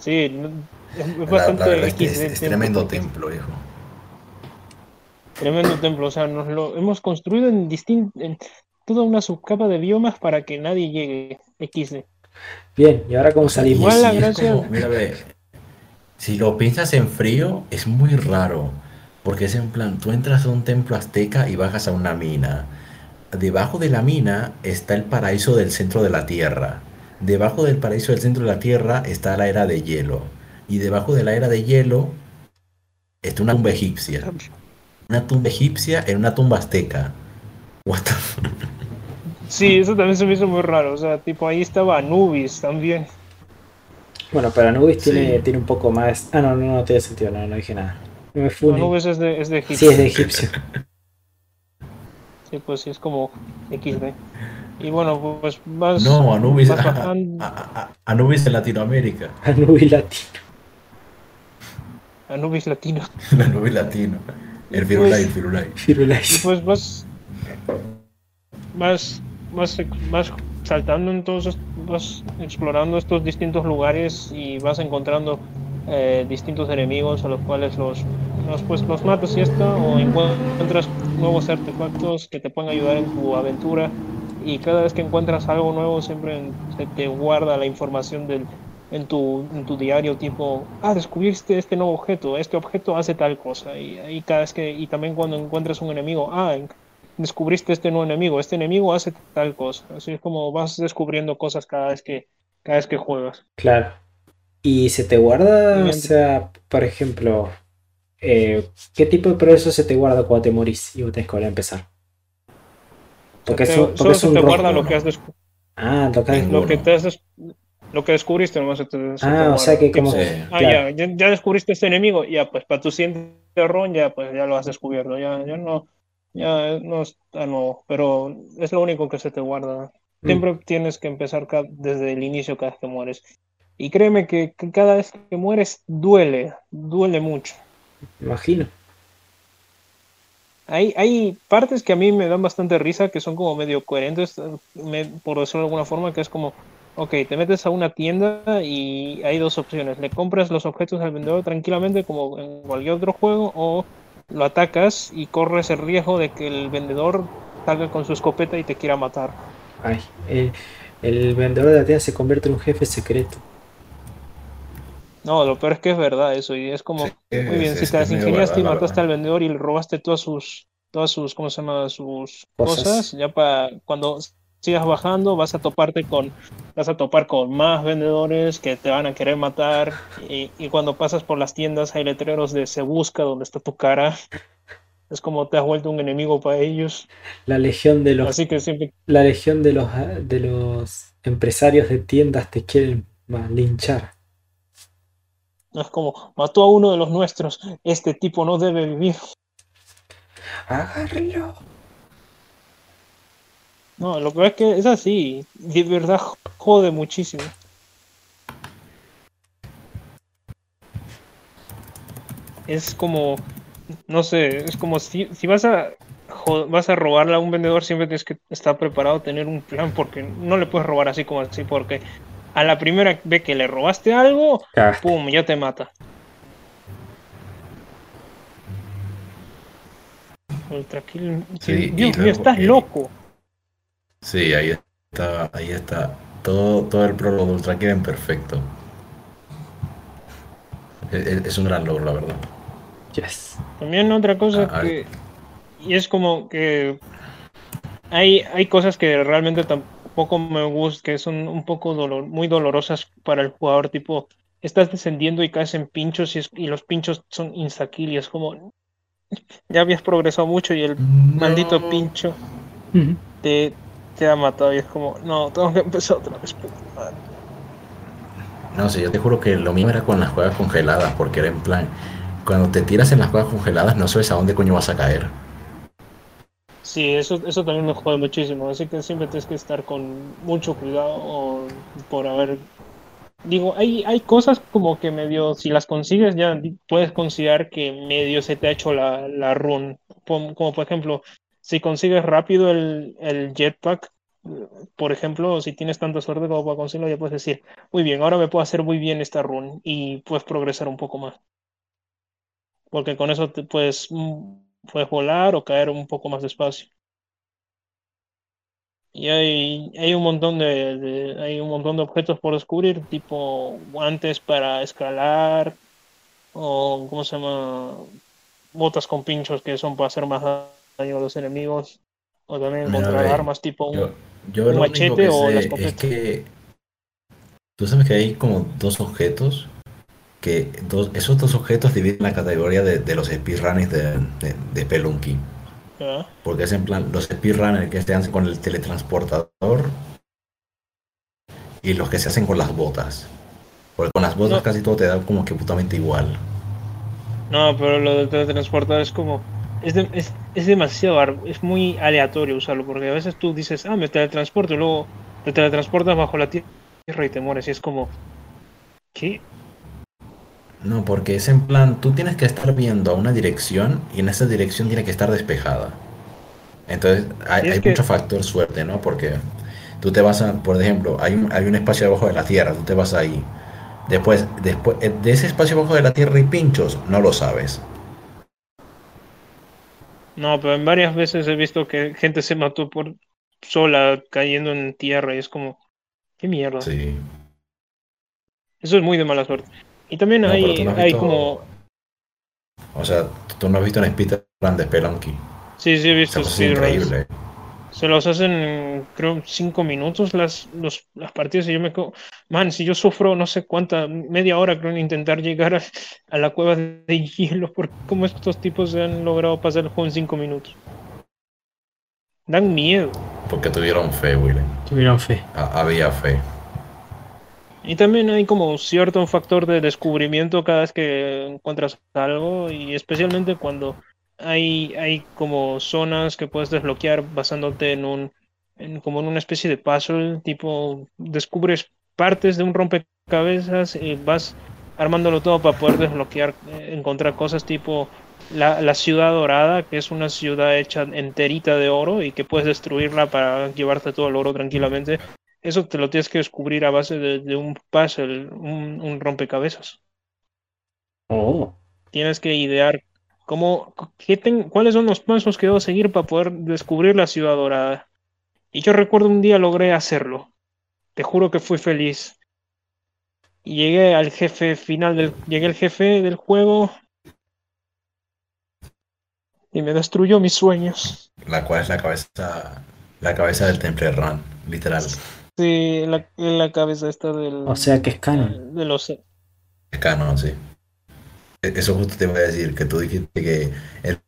Sí, no- es, es la, bastante la verdad es que X es, de es templo, tremendo templo, hijo. Tremendo templo, o sea, nos lo hemos construido en distin en toda una subcapa de biomas para que nadie llegue XD. Bien, ¿y ahora cómo salimos? Igual la y es gracia- como, mira, ve, si lo piensas en frío, es muy raro. Porque es en plan, tú entras a un templo azteca y bajas a una mina. Debajo de la mina está el paraíso del centro de la tierra. Debajo del paraíso del centro de la tierra está la era de hielo. Y debajo de la era de hielo está una tumba egipcia. Una tumba egipcia en una tumba azteca. What the Sí, eso también se me hizo muy raro, o sea, tipo ahí estaba Anubis también. Bueno, pero Anubis Sí. tiene, tiene un poco más. Ah, no, no, no tiene sentido, no, no dije nada. No. Anubis es de, es de Sí, Egipto. es de egipcio. <laughs> Sí, pues sí, es como XD. Y bueno, pues vas, No, Anubis, bajando. a- a- a- Anubis en Latinoamérica. Anubis latino. Anubis latino. <laughs> Anubis latino. El Firulai, el Firulai. Firulai. Y pues vas, vas, vas, vas saltando en todos, est- vas explorando estos distintos lugares y vas encontrando eh, distintos enemigos a los cuales los, los, pues, los matas y esto, o encuentras nuevos artefactos que te pueden ayudar en tu aventura. Y cada vez que encuentras algo nuevo, siempre se te guarda la información del, en, tu, en tu diario, tipo, ah, descubriste este nuevo objeto, este objeto hace tal cosa. Y, ahí cada vez que, y también cuando encuentras un enemigo, ah, descubriste este nuevo enemigo, este enemigo hace tal cosa. Así es como vas descubriendo cosas cada vez que, cada vez que juegas. Claro. ¿Y se te guarda, o sea, por ejemplo, eh, qué tipo de progreso se te guarda cuando te morís y vos tenés que volver a empezar? Porque Te- es un, porque solo es se un te rojo, guarda lo ¿no? que has descubierto. Ah, lo que has-. Lo que, te has des- lo que descubriste nomás se te, se te Ah, o sea que como... Sí. Ah, claro. ya, ya, descubriste este enemigo, ya pues para tu siguiente ron ya pues ya lo has descubierto, ya, ya no, ya no está nuevo, pero es lo único que se te guarda. Mm. Siempre tienes que empezar desde el inicio cada vez que mueres. Y créeme que, que cada vez que mueres duele, duele mucho. Imagino. Hay, hay partes que a mí me dan bastante risa, que son como medio coherentes, me- por decirlo de alguna forma, que es como, ok, te metes a una tienda y hay dos opciones, le compras los objetos al vendedor tranquilamente como en cualquier otro juego, o lo atacas y corres el riesgo de que el vendedor salga con su escopeta y te quiera matar. Ay, el, el vendedor de la tienda se convierte en un jefe secreto. No, lo peor es que es verdad eso, y es como, Sí, muy bien, es- si te las ingeniaste y mataste al vendedor y le robaste todas sus, todas sus, ¿cómo se llama? Sus Cosas. cosas, ya para cuando sigas bajando vas a toparte con, vas a topar con más vendedores que te van a querer matar y, y cuando pasas por las tiendas hay letreros de se busca donde está tu cara. Es como te has vuelto un enemigo para ellos. La legión de los, Así que siempre, la legión de los, de los empresarios de tiendas te quieren ma- linchar. es como, mató a uno de los nuestros, este tipo no debe vivir. Agárralo. No, lo peor es que es así, de verdad jode muchísimo. Es como, no sé, es como si, si vas a vas a robarle a un vendedor, siempre tienes que estar preparado tener un plan, porque no le puedes robar así como así, porque a la primera vez que le robaste algo, Cagaste. pum, ya te mata. Ultra Kill- Sí, Dios mío, estás eh, loco. Sí, ahí está, ahí está. Todo, todo el prólogo de Ultra Kill en perfecto. Es, es- es un gran logro, la verdad. Yes. También otra cosa Ah, que. Y es como que. Hay, hay cosas que realmente tampoco me gustan, que son un poco dolor, muy dolorosas para el jugador. Tipo, estás descendiendo y caes en pinchos y, es- y los pinchos son insta-kill y es como. Ya habías progresado mucho y el maldito pincho te, te ha matado y es como, no, tengo que empezar otra vez. puta madre". No sé, yo te juro que lo mismo era con las cuevas congeladas, porque era en plan, cuando te tiras en las cuevas congeladas no sabes a dónde coño vas a caer. Sí, eso, eso también me jode muchísimo, así que siempre tienes que estar con mucho cuidado por haber... Digo, hay, hay cosas como que medio, si las consigues ya puedes considerar que medio se te ha hecho la, la run, como por ejemplo, si consigues rápido el, el jetpack, por ejemplo, si tienes tanta suerte como para conseguirlo, ya puedes decir, muy bien, ahora me puedo hacer muy bien esta run y puedes progresar un poco más. Porque con eso te puedes, mm, puedes volar o caer un poco más despacio. Y hay, hay un montón de, de- hay un montón de objetos por descubrir, tipo guantes para escalar, o ¿cómo se llama? Botas con pinchos que son para hacer más daño a los enemigos, o también encontrar armas tipo un- Yo, yo ¿Un lo machete o la sé escopeta? es que tú sabes que hay como dos objetos que dos, esos dos objetos dividen la categoría de, de los speedrunners de, de, de Spelunky. ¿ah? Porque es en plan, los speedrunners que se hacen con el teletransportador y los que se hacen con las botas. Porque con las botas No. casi todo te da como que putamente igual. No, pero lo del teletransportar es como. Es, de- es, es demasiado. Es muy aleatorio usarlo, porque a veces tú dices, ah, me teletransporto, y luego te teletransportas bajo la tierra y te mueres, y es como. ¿Qué? No, porque es en plan, tú tienes que estar viendo a una dirección y en esa dirección tiene que estar despejada. Entonces hay, Y es hay que- mucho factor suerte, ¿no? Porque tú te vas a, por ejemplo, hay un, hay un espacio abajo de la tierra, tú te vas ahí. Después, después eh, de ese espacio abajo de la tierra hay pinchos, no lo sabes. No, pero en varias veces he visto que gente se mató por sola cayendo en tierra y es como, qué mierda. Sí. Eso es muy de mala suerte. Y también No, hay, hay visto- como, O sea, tú no has visto un speedrun de Spelunky. sí, sí he visto cosa es increíble. Se los hacen, en, creo, cinco minutos las, los, las partidas y yo me quedo, man, si yo sufro no sé cuánta, media hora creo en intentar llegar a, a la cueva de hielo, por cómo estos tipos se han logrado pasar el juego en cinco minutos. Dan miedo. Porque tuvieron fe, Willen. Tuvieron fe. Ha- Había fe. Y también hay como cierto factor de descubrimiento cada vez que encuentras algo y especialmente cuando hay, hay como zonas que puedes desbloquear basándote en un en como en una especie de puzzle, tipo descubres partes de un rompecabezas y vas armándolo todo para poder desbloquear, eh, encontrar cosas tipo la, la ciudad dorada, que es una ciudad hecha enterita de oro y que puedes destruirla para llevarte todo el oro tranquilamente. Eso te lo tienes que descubrir a base de, de un puzzle, un, un rompecabezas. Oh. Tienes que idear cómo, qué ten- cuáles son los pasos que debo seguir para poder descubrir la ciudad dorada. Y yo recuerdo un día logré hacerlo. Te juro que fui feliz. Y llegué al jefe final del, llegué al jefe del juego y me destruyó mis sueños. La cual es la cabeza, la cabeza del Temple Run, literal. Sí, la, la cabeza esta del, O sea que es canon. de los Es canon, sí. E- Eso justo te voy a decir, que tú dijiste que el,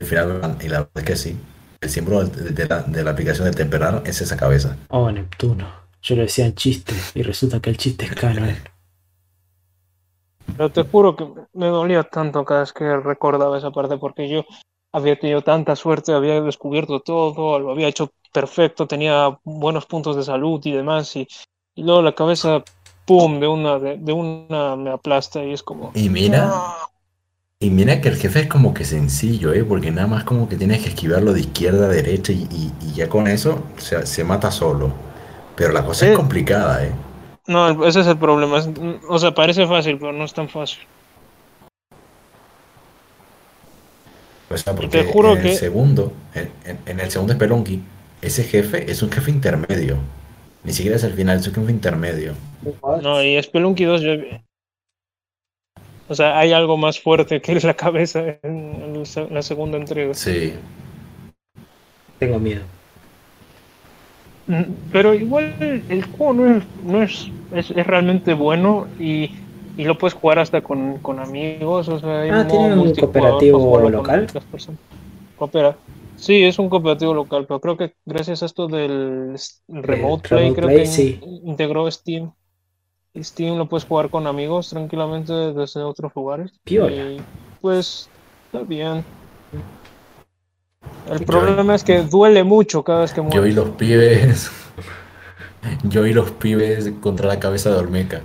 el final, y la verdad es que sí, el símbolo de, de la, de la aplicación del Temple Run es esa cabeza. Oh, Neptuno. Yo lo decía en chiste y resulta que el chiste es canon. Pero te juro que me dolía tanto cada vez que recordaba esa parte porque yo había tenido tanta suerte, había descubierto todo, lo había hecho perfecto, tenía buenos puntos de salud y demás y, y luego la cabeza, ¡pum!, de una, de, de una me aplasta y es como... Y mira, "Ah". y mira que el jefe es como que sencillo, ¿eh? Porque nada más como que tienes que esquivarlo de izquierda a derecha y, y- y ya con eso se, se mata solo. Pero la cosa es complicada, ¿eh? No, ese es el problema. es- o sea, parece fácil, pero no es tan fácil. O sea, te porque juro en el que- segundo, en, en- en el segundo Spelunky, ese jefe es un jefe intermedio. Ni siquiera es el final, es un jefe intermedio. No, y Spelunky 2 yo... O sea, hay algo más fuerte que la cabeza en, la segunda entrega. Sí, Tengo miedo. Mm, Pero igual el, juego no es, no es, es, es realmente bueno y, y lo puedes jugar hasta con, con amigos. O sea, hay Ah, ¿tiene un cooperativo con local? Coopera. Sí, es un cooperativo local, pero creo que gracias a esto del Remote Play, creo Play, que sí. integró Steam. Y Steam lo puedes jugar con amigos tranquilamente desde otros lugares. Piola. Y pues está bien. El Yo- problema es que duele mucho cada vez que yo mueres. y los pibes. <laughs> Yo y los pibes contra la cabeza de Olmeca.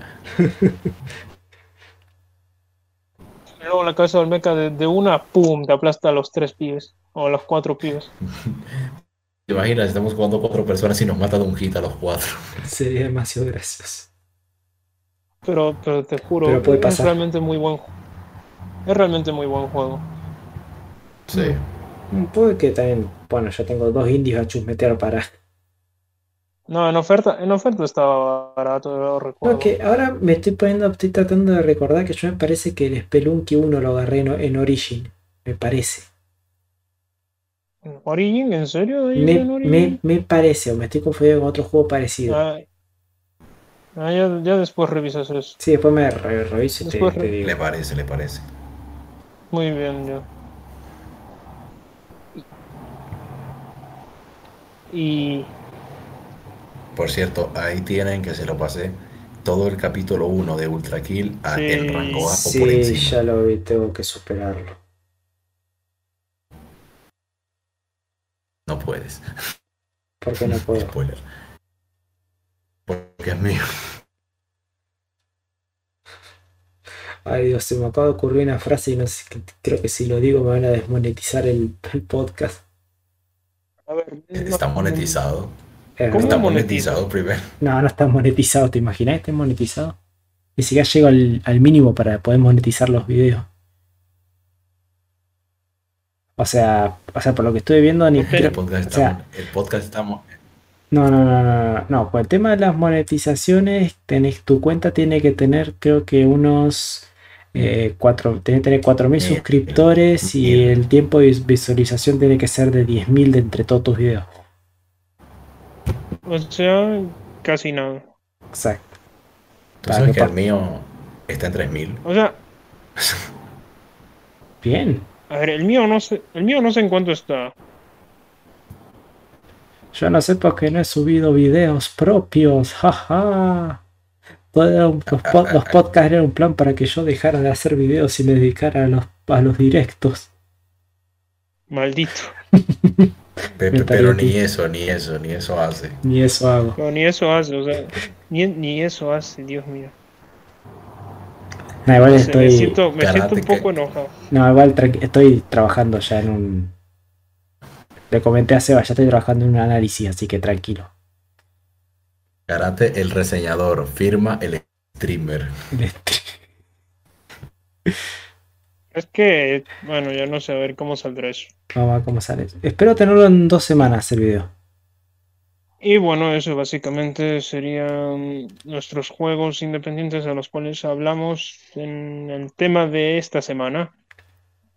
Y luego la cabeza del mecha de, de una, ¡pum! te aplasta a los tres pibes. O los cuatro pibes. <laughs> ¿Te imaginas? Estamos jugando cuatro personas y nos mata de un hit a los cuatro. <laughs> Sería demasiado gracioso. Pero, pero te juro, Pero puede es realmente muy buen Es realmente muy buen juego. Sí. Mm, Puede que también. Bueno, ya tengo dos indios a chusmetear para. No, en oferta, en oferta estaba barato, lo recuerdo. No, que ahora me estoy poniendo, estoy tratando de recordar que yo me parece que el Spelunky 1 lo agarré en, en Origin. Me parece. ¿Origin? ¿En serio? ¿Ahí Me, me, me parece, o me estoy confundiendo con otro juego parecido. Ah, ah, ya, ya después revisas eso. Sí, después me re- reviso y te, Después te re- digo. Le parece, le parece. Muy bien, ya. Y Por cierto, ahí tienen que se lo pasé todo el capítulo 1 de Ultra Kill a Sí, en rango A o por Sí, encima. ya lo vi, tengo que superarlo. No puedes. ¿Por qué no puedo? Spoiler. Porque es mío. Ay Dios, se me acaba de ocurrir una frase y no sé, creo que si lo digo me van a desmonetizar el, el podcast. A ver, Está no- monetizado. Eh, ¿Cómo Está monetiza? monetizado primero. No, no está monetizado, ¿te imaginas? Está monetizado. Ni siquiera llego al, al mínimo para poder monetizar los videos. O sea, o sea, por lo que estuve viendo, ni. El creo- podcast o está, sea, el podcast está mon- No, no, no, no, no, no. Por el tema de las monetizaciones, tenés, tu cuenta tiene que tener, creo que unos eh, cuatro, tiene que tener 4.000 Mil. suscriptores y el tiempo de visualización tiene que ser de 10.000 de entre todos tus videos. O sea, casi nada. Exacto. Tú Para sabes que el mío está en 3000. O sea, Bien. A ver, el mío no sé, el mío no sé en cuánto está. Yo no sé por qué no he subido videos propios. Jaja. Los, po- los podcasts eran un plan para que yo dejara de hacer videos y me dedicara a los, a los directos. Maldito. Pe- Me pe- Pero ni eso, ni eso, ni eso hace. Ni eso hago. No, ni eso hace, o sea, ni, ni eso hace, Dios mío. No, igual No sé, me estoy. siento, me siento un poco que- enojado. No, igual estoy trabajando ya en un. Le comenté a Seba, ya estoy trabajando en un análisis, así que tranquilo. Karate, el reseñador, firma el streamer. Es que, bueno, ya no sé a ver cómo saldrá eso. Vamos a ver cómo sale. Espero tenerlo en dos semanas el video. Y bueno, eso básicamente serían nuestros juegos independientes de los cuales hablamos en el tema de esta semana.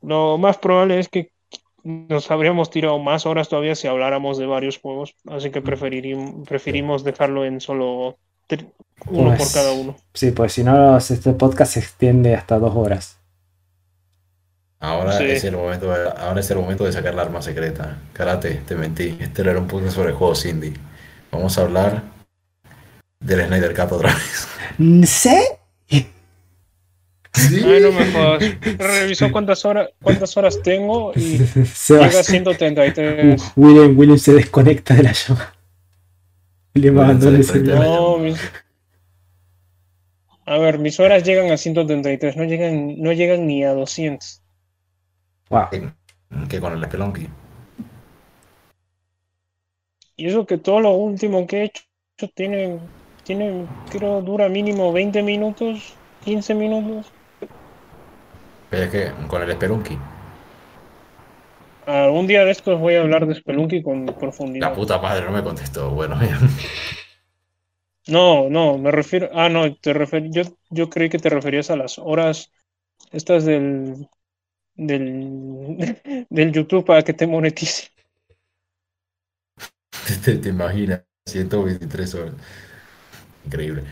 Lo más probable es que nos habríamos tirado más horas todavía si habláramos de varios juegos, así que preferimos dejarlo en solo uno por Pues, cada uno. Sí, pues si no, este podcast se extiende hasta dos horas. Ahora Sí. es el momento de, ahora es el momento de sacar la arma secreta. Karate, te mentí. Este era un podcast sobre juegos indie. Vamos a hablar del Snyder Cut otra vez. ¿Sí? Ay, no me jodas. <laughs> Revisó cuántas horas, cuántas horas tengo y <laughs> llega a 133. Uh, William, William se desconecta de la llamada. William William abandona el celular. No, mis- A ver, mis horas llegan a 133, no llegan, no llegan ni a 200. Wow. Que con el Spelunky. Y eso que todo lo último que he hecho tiene, tiene, creo, dura mínimo 20 minutos, 15 minutos. Pero es que con el Spelunky. Algún día de estos voy a hablar de Spelunky con La profundidad. puta madre no me contestó. Bueno, No, no, me refiero. Ah, no, te refer... yo, yo creí que te referías a las horas estas del, del, <laughs> del YouTube para que te monetice. <laughs> te, imaginas. 123 horas. Increíble.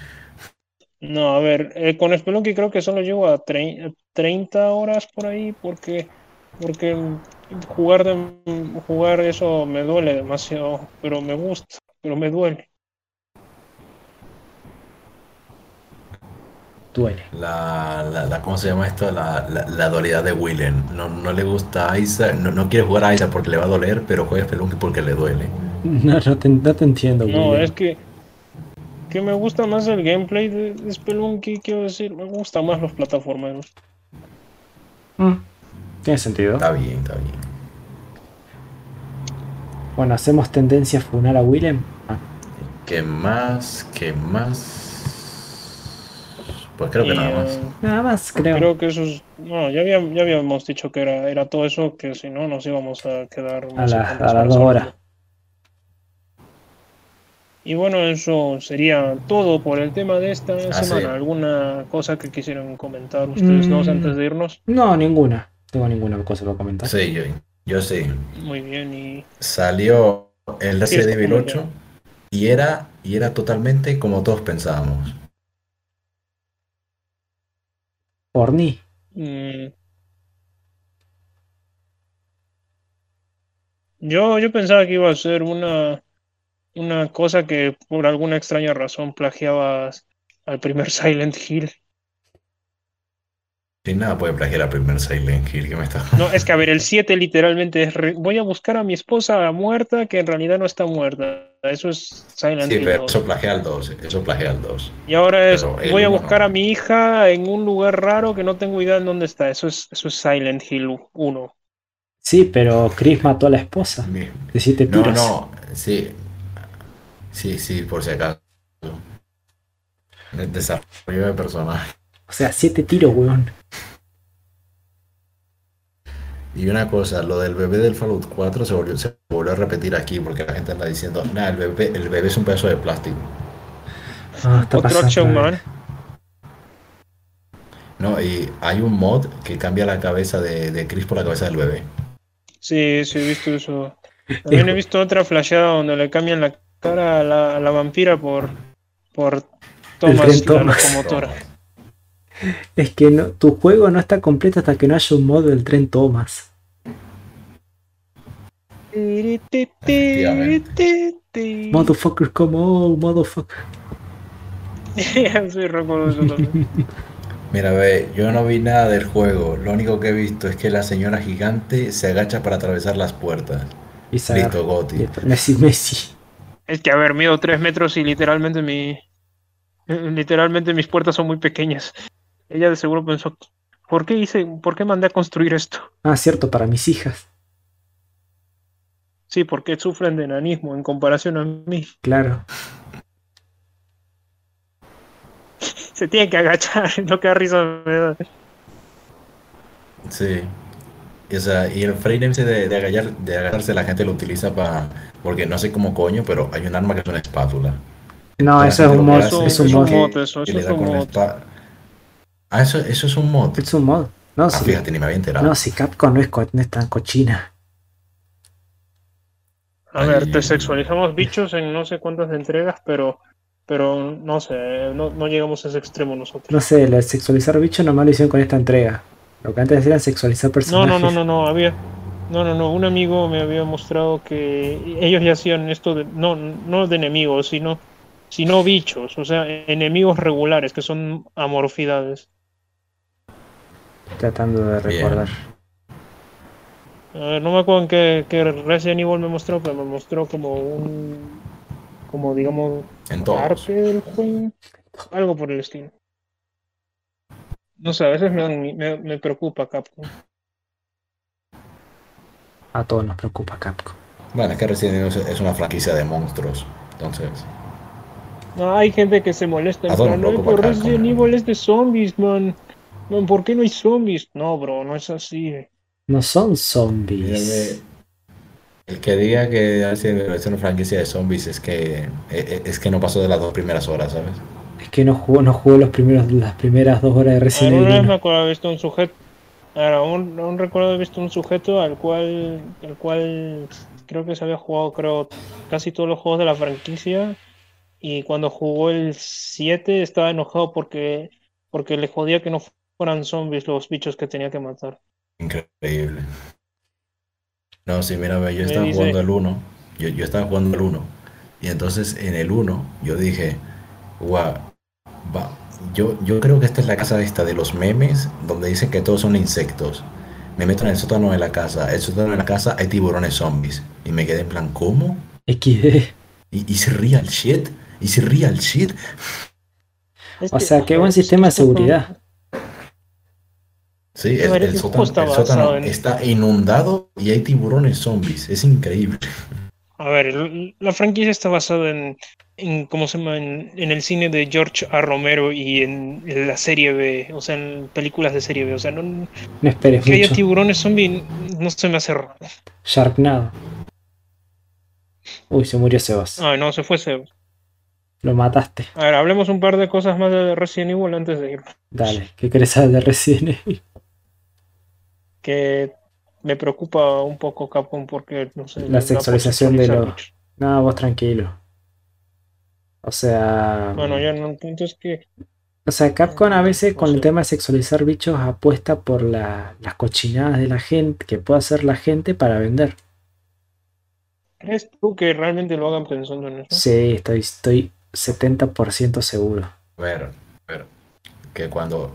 No, a ver, eh, con Spelunky creo que solo llego a trein- 30 horas por ahí porque, porque jugar, de- jugar eso me duele demasiado, pero me gusta, pero me duele. Duele. La, la, la- ¿cómo se llama esto? La, la, la dualidad de Willen. No, no le gusta a Isaac, no, no quiere jugar a Isaac porque le va a doler, pero juega Spelunky porque le duele. <laughs> No, no te, no te entiendo, No, William. es que, que me gusta más el gameplay de, de Spelunky, quiero decir, me gustan más los plataformeros. Mm, Tiene sentido. Está bien, está bien. Bueno, hacemos tendencia a funar a Willem. Ah, ¿Qué más? ¿Qué más? Pues creo que Y, nada más. eh, nada más, creo. Creo que eso es. No, ya, había- ya habíamos dicho que era, era todo eso, que si no nos íbamos a quedar A, la- a las dos horas. Y bueno, eso sería todo por el tema de esta Ah, semana. sí. ¿Alguna cosa que quisieran comentar ustedes dos Mm. antes de irnos? No, ninguna. Tengo ninguna cosa para comentar. Sí, yo, yo sí. Muy bien, y Salió el Resident es Evil como 8 y era, y era totalmente como todos pensábamos. Orni. mm, yo, yo pensaba que iba a ser una, una cosa que por alguna extraña razón plagiaba al primer <laughs> Silent Hill. Sin nada puede plagiar al primer Silent Hill que me está. No, es que a ver, el 7 literalmente es re- voy a buscar a mi esposa muerta que en realidad no está muerta. Eso es Silent Sí, Hill pero 2. eso plagia al 2. Eso plagia al 2. Y ahora es, pero voy a buscar no. a mi hija en un lugar raro que no tengo idea en dónde está. Eso es, eso es Silent Hill 1. Sí, pero Chris mató a la esposa Bien. de siete No, tiros. no, sí. Sí, sí, por si acaso. El desarrollo de personaje. O sea, siete tiros, weón. Y una cosa, lo del bebé del Fallout 4 se volvió, se volvió a repetir aquí porque la gente anda diciendo, nah, el bebé, el bebé es un pedazo de plástico. Ah, está Otro pasando, eh. Man. No, y hay un mod que cambia la cabeza de, de Chris por la cabeza del bebé. Sí, sí, he visto eso. <laughs> También he visto otra flasheada donde le cambian la cara a la, a la vampira por, por Thomas, la Thomas. locomotora. Es que no, tu juego no está completo hasta que no haya un mod del tren Thomas. Motherfucker, come on, motherfucker. <laughs> <laughs> Mira, ve, yo no vi nada del juego. Lo único que he visto es que la señora gigante se agacha para atravesar las puertas. Y Listo. Listo, Messi, Messi. Es que, a ver, mido tres metros y literalmente mi. Literalmente mis puertas son muy pequeñas. Ella de seguro pensó, ¿por qué hice, por qué mandé a construir esto? Ah, cierto, para mis hijas. Sí, porque sufren de enanismo en comparación a mí. Claro. Se tiene que agachar, <laughs> lo que da risa me da. Sí. Y, o sea, y el frame de, de, de agacharse la gente lo utiliza para... Porque no sé cómo coño, pero hay un arma que es una espátula. No, La eso es un mod. hace Es un mod. eso, que eso es un la mod. Ah, eso, eso es un mod. Es un mod. No, Ah, si, fíjate, ni me había enterado. no, si Capcom no es, co- no es tan cochina. A ver, te sexualizamos bichos en no sé cuántas entregas, pero, pero no sé, no, no llegamos a ese extremo nosotros. No sé, el sexualizar bicho nomás lo hicieron con esta entrega. Lo que antes era sexualizar No, personajes. no, no, no, no, había, no, no, no, un amigo me había mostrado que ellos ya hacían esto de, no, no de enemigos, sino, sino bichos, o sea, enemigos regulares, que son amorfidades. Tratando de recordar. A ver, no me acuerdo en qué, qué Resident Evil me mostró, pero me mostró como un, como digamos, En parte del juego, algo por el estilo. No sé, a veces me, dan- me, me preocupa Capcom. A todos nos preocupa Capcom. Bueno, es que Resident Evil es- una franquicia de monstruos. Entonces, No, hay gente que se molesta en ¿A dónde plan, "Ay, preocupa pero Capcom, Resident eh? Evil es de zombies, man. Man, ¿por qué no hay zombies? No, bro, no es así. No son zombies. el que diga que Resident Evil es una franquicia de zombies es que, e- e- es que no pasó de las dos primeras horas, ¿sabes? Es que no jugó, no jugó los primeros, las primeras dos horas de Resident Alguna vez Evil. me 1. acuerdo haber visto un sujeto. Ahora, aún, aún recuerdo haber visto un sujeto al cual, al cual creo que se había jugado, creo, casi todos los juegos de la franquicia. Y cuando jugó el 7 estaba enojado porque, porque le jodía que no fueran zombies los bichos que tenía que matar. Increíble. No, sí, mira, ve, yo Me estaba dice- jugando el 1. Yo, yo estaba jugando el 1. Y entonces en el 1 yo dije, guau, va, yo, yo creo que esta es la casa esta de los memes donde dicen que todos son insectos. Me meto en el sótano de la casa. El sótano de la casa hay tiburones zombies. Y me quedé en plan, ¿cómo? XD. ¿Y, y si real shit? ¿Y si real shit? O sea, qué buen sistema de seguridad. Sí, el, el el sótano, el está inundado y hay tiburones zombies. Es increíble. A ver, la franquicia está basada en, en ¿cómo se llama? En, en el cine de George A. Romero y en, en la serie B, o sea, en películas de serie B. O sea, no, No esperes que haya mucho. tiburones zombie no se me hace raro. Sharknado. Uy, se murió Sebas. Ay, no, se fue Sebas. Lo mataste. A ver, hablemos un par de cosas más de Resident Evil antes de ir. Dale, ¿qué querés saber de Resident Evil? Que me preocupa un poco Capcom porque, no sé. La sexualización de los-. No, vos tranquilo. O sea. Bueno, ya no, el punto es que O sea, Capcom a veces con el tema de sexualizar bichos apuesta por la- las cochinadas de la gente que puede hacer la gente para vender. ¿crees tú que realmente lo hagan pensando en eso? Sí, estoy, estoy 70% seguro. A ver, a ver, que cuando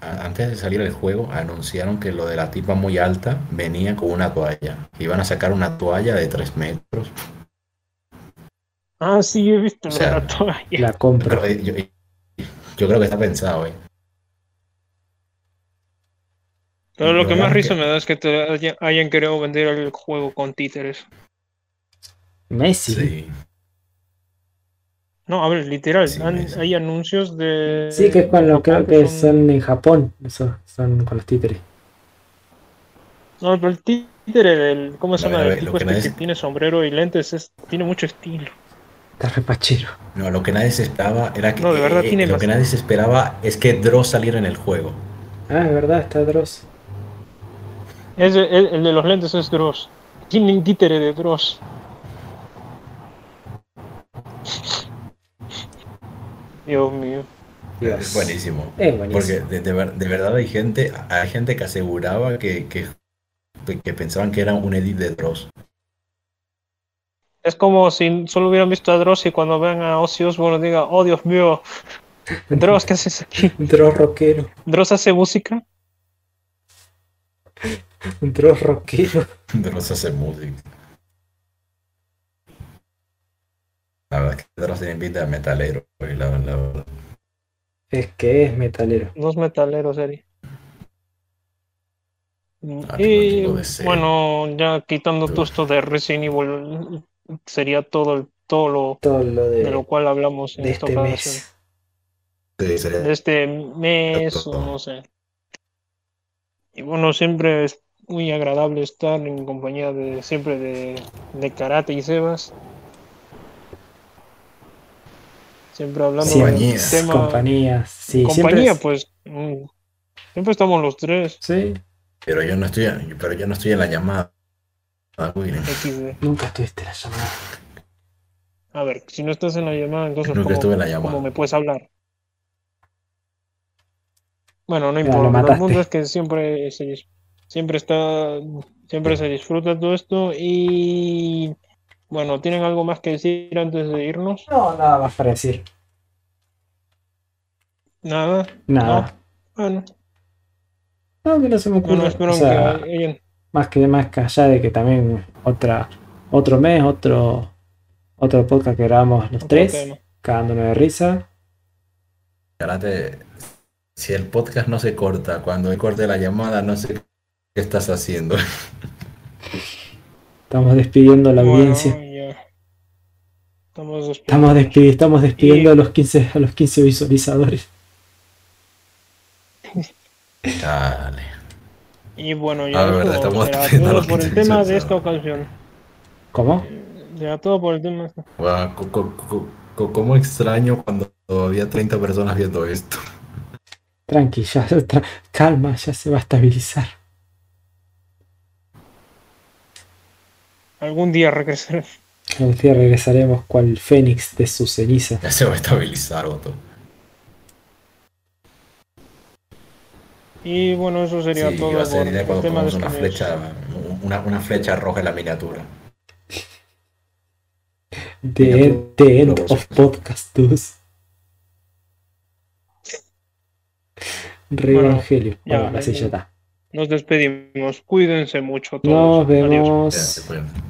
antes de salir el juego anunciaron que lo de la tipa muy alta venía con una toalla. Iban a sacar una toalla de 3 metros. Ah, sí, he visto O sea, la toalla. La compro. Pero, eh, yo, yo creo que está pensado, ¿eh? Pero lo que ¿verdad más risa que- me da es que te haya- hayan querido vender el juego con títeres. Messi. Sí. No, a ver, literal, Sí, han- Messi. hay anuncios de... Sí, que es cuando creo que son- son en Japón. Eso, son con los títeres. No, pero el títere del... ¿Cómo se llama? El tipo que este nadie que tiene sombrero y lentes es, tiene mucho estilo. Está repachero. No, lo que nadie se esperaba era que. No, de verdad eh, tiene Lo más- que nadie se esperaba es que Dross saliera en el juego. Ah, es verdad, está Dross. Es el de los lentes es Dross. Tiene un títere de Dross. Dios mío. Dios. Es buenísimo. Es buenísimo. Porque de, de ver- de verdad hay gente, hay gente que aseguraba que, que, que pensaban que era un edit de Dross. Es como si solo hubieran visto a Dross y cuando vean a Ozzy Osbourne digan, oh Dios mío, Dross, ¿qué haces aquí? <laughs> Dross rockero. ¿Dross hace música? Dross rockero. <laughs> Dross hace música. La verdad es que Dross tiene pinta de metalero. güey, La, la verdad. Es que es metalero. Dos metaleros, Eri. Ah, y tengo deseo. bueno, ya quitando Uf. todo esto de Resident Evil, sería todo, el- todo lo Todo lo de, de lo cual hablamos en de esta este ocasión. mes. Sí, sería- de este mes o no sé. Y bueno, siempre es muy agradable estar en compañía de siempre de, de Karate y Sebas. Siempre hablando Compañía. del tema. Compañías. Sí, compañía, siempre. pues. mm, Siempre estamos los tres. Sí, Pero yo no estoy, pero yo no estoy en la llamada. Nunca estuviste en la llamada. A ver, si no estás en la llamada, entonces Nunca ¿cómo, estuve en la llamada. cómo me puedes hablar? Bueno, no importa. lo mataste. punto es que siempre se, siempre está, siempre se disfruta todo esto y bueno, ¿tienen algo más que decir antes de irnos? No, nada más para decir. Nada. Nada. Bueno, No, que no se me ocurre. bueno, espero O sea, que hayan- más que más que allá de que también otra otro mes, otro otro podcast que grabamos los otro tres, tema. cagándonos de risa. Karate, si el podcast no se corta, cuando corte la llamada, no sé qué estás haciendo. <laughs> Estamos despidiendo a la Bueno, audiencia. ya. Estamos Estamos, despidiendo. despidi- estamos despidiendo Y- a los 15 a los 15 visualizadores. Dale. Y bueno, ya verdad, estamos será despidiendo a todo los por el 15 tema de esta ocasión. ¿Cómo? Será todo por el tema. Co- ¿Cómo extraño cuando había 30 personas viendo esto? Tranqui, ya, tra- calma, ya se va a estabilizar. Algún día regresaré. Un día regresaremos cual fénix de su ceniza. Ya se va a estabilizar, Otto. Y bueno, eso sería Sí, todo va a por ser pongamos una flecha, una, una flecha roja en la miniatura. <laughs> The, end, the end of podcast 2. Re Bueno, Evangelio. ya, Bueno, así ya está. Nos despedimos. Cuídense mucho todos. Nos Adiós. vemos. Pueden.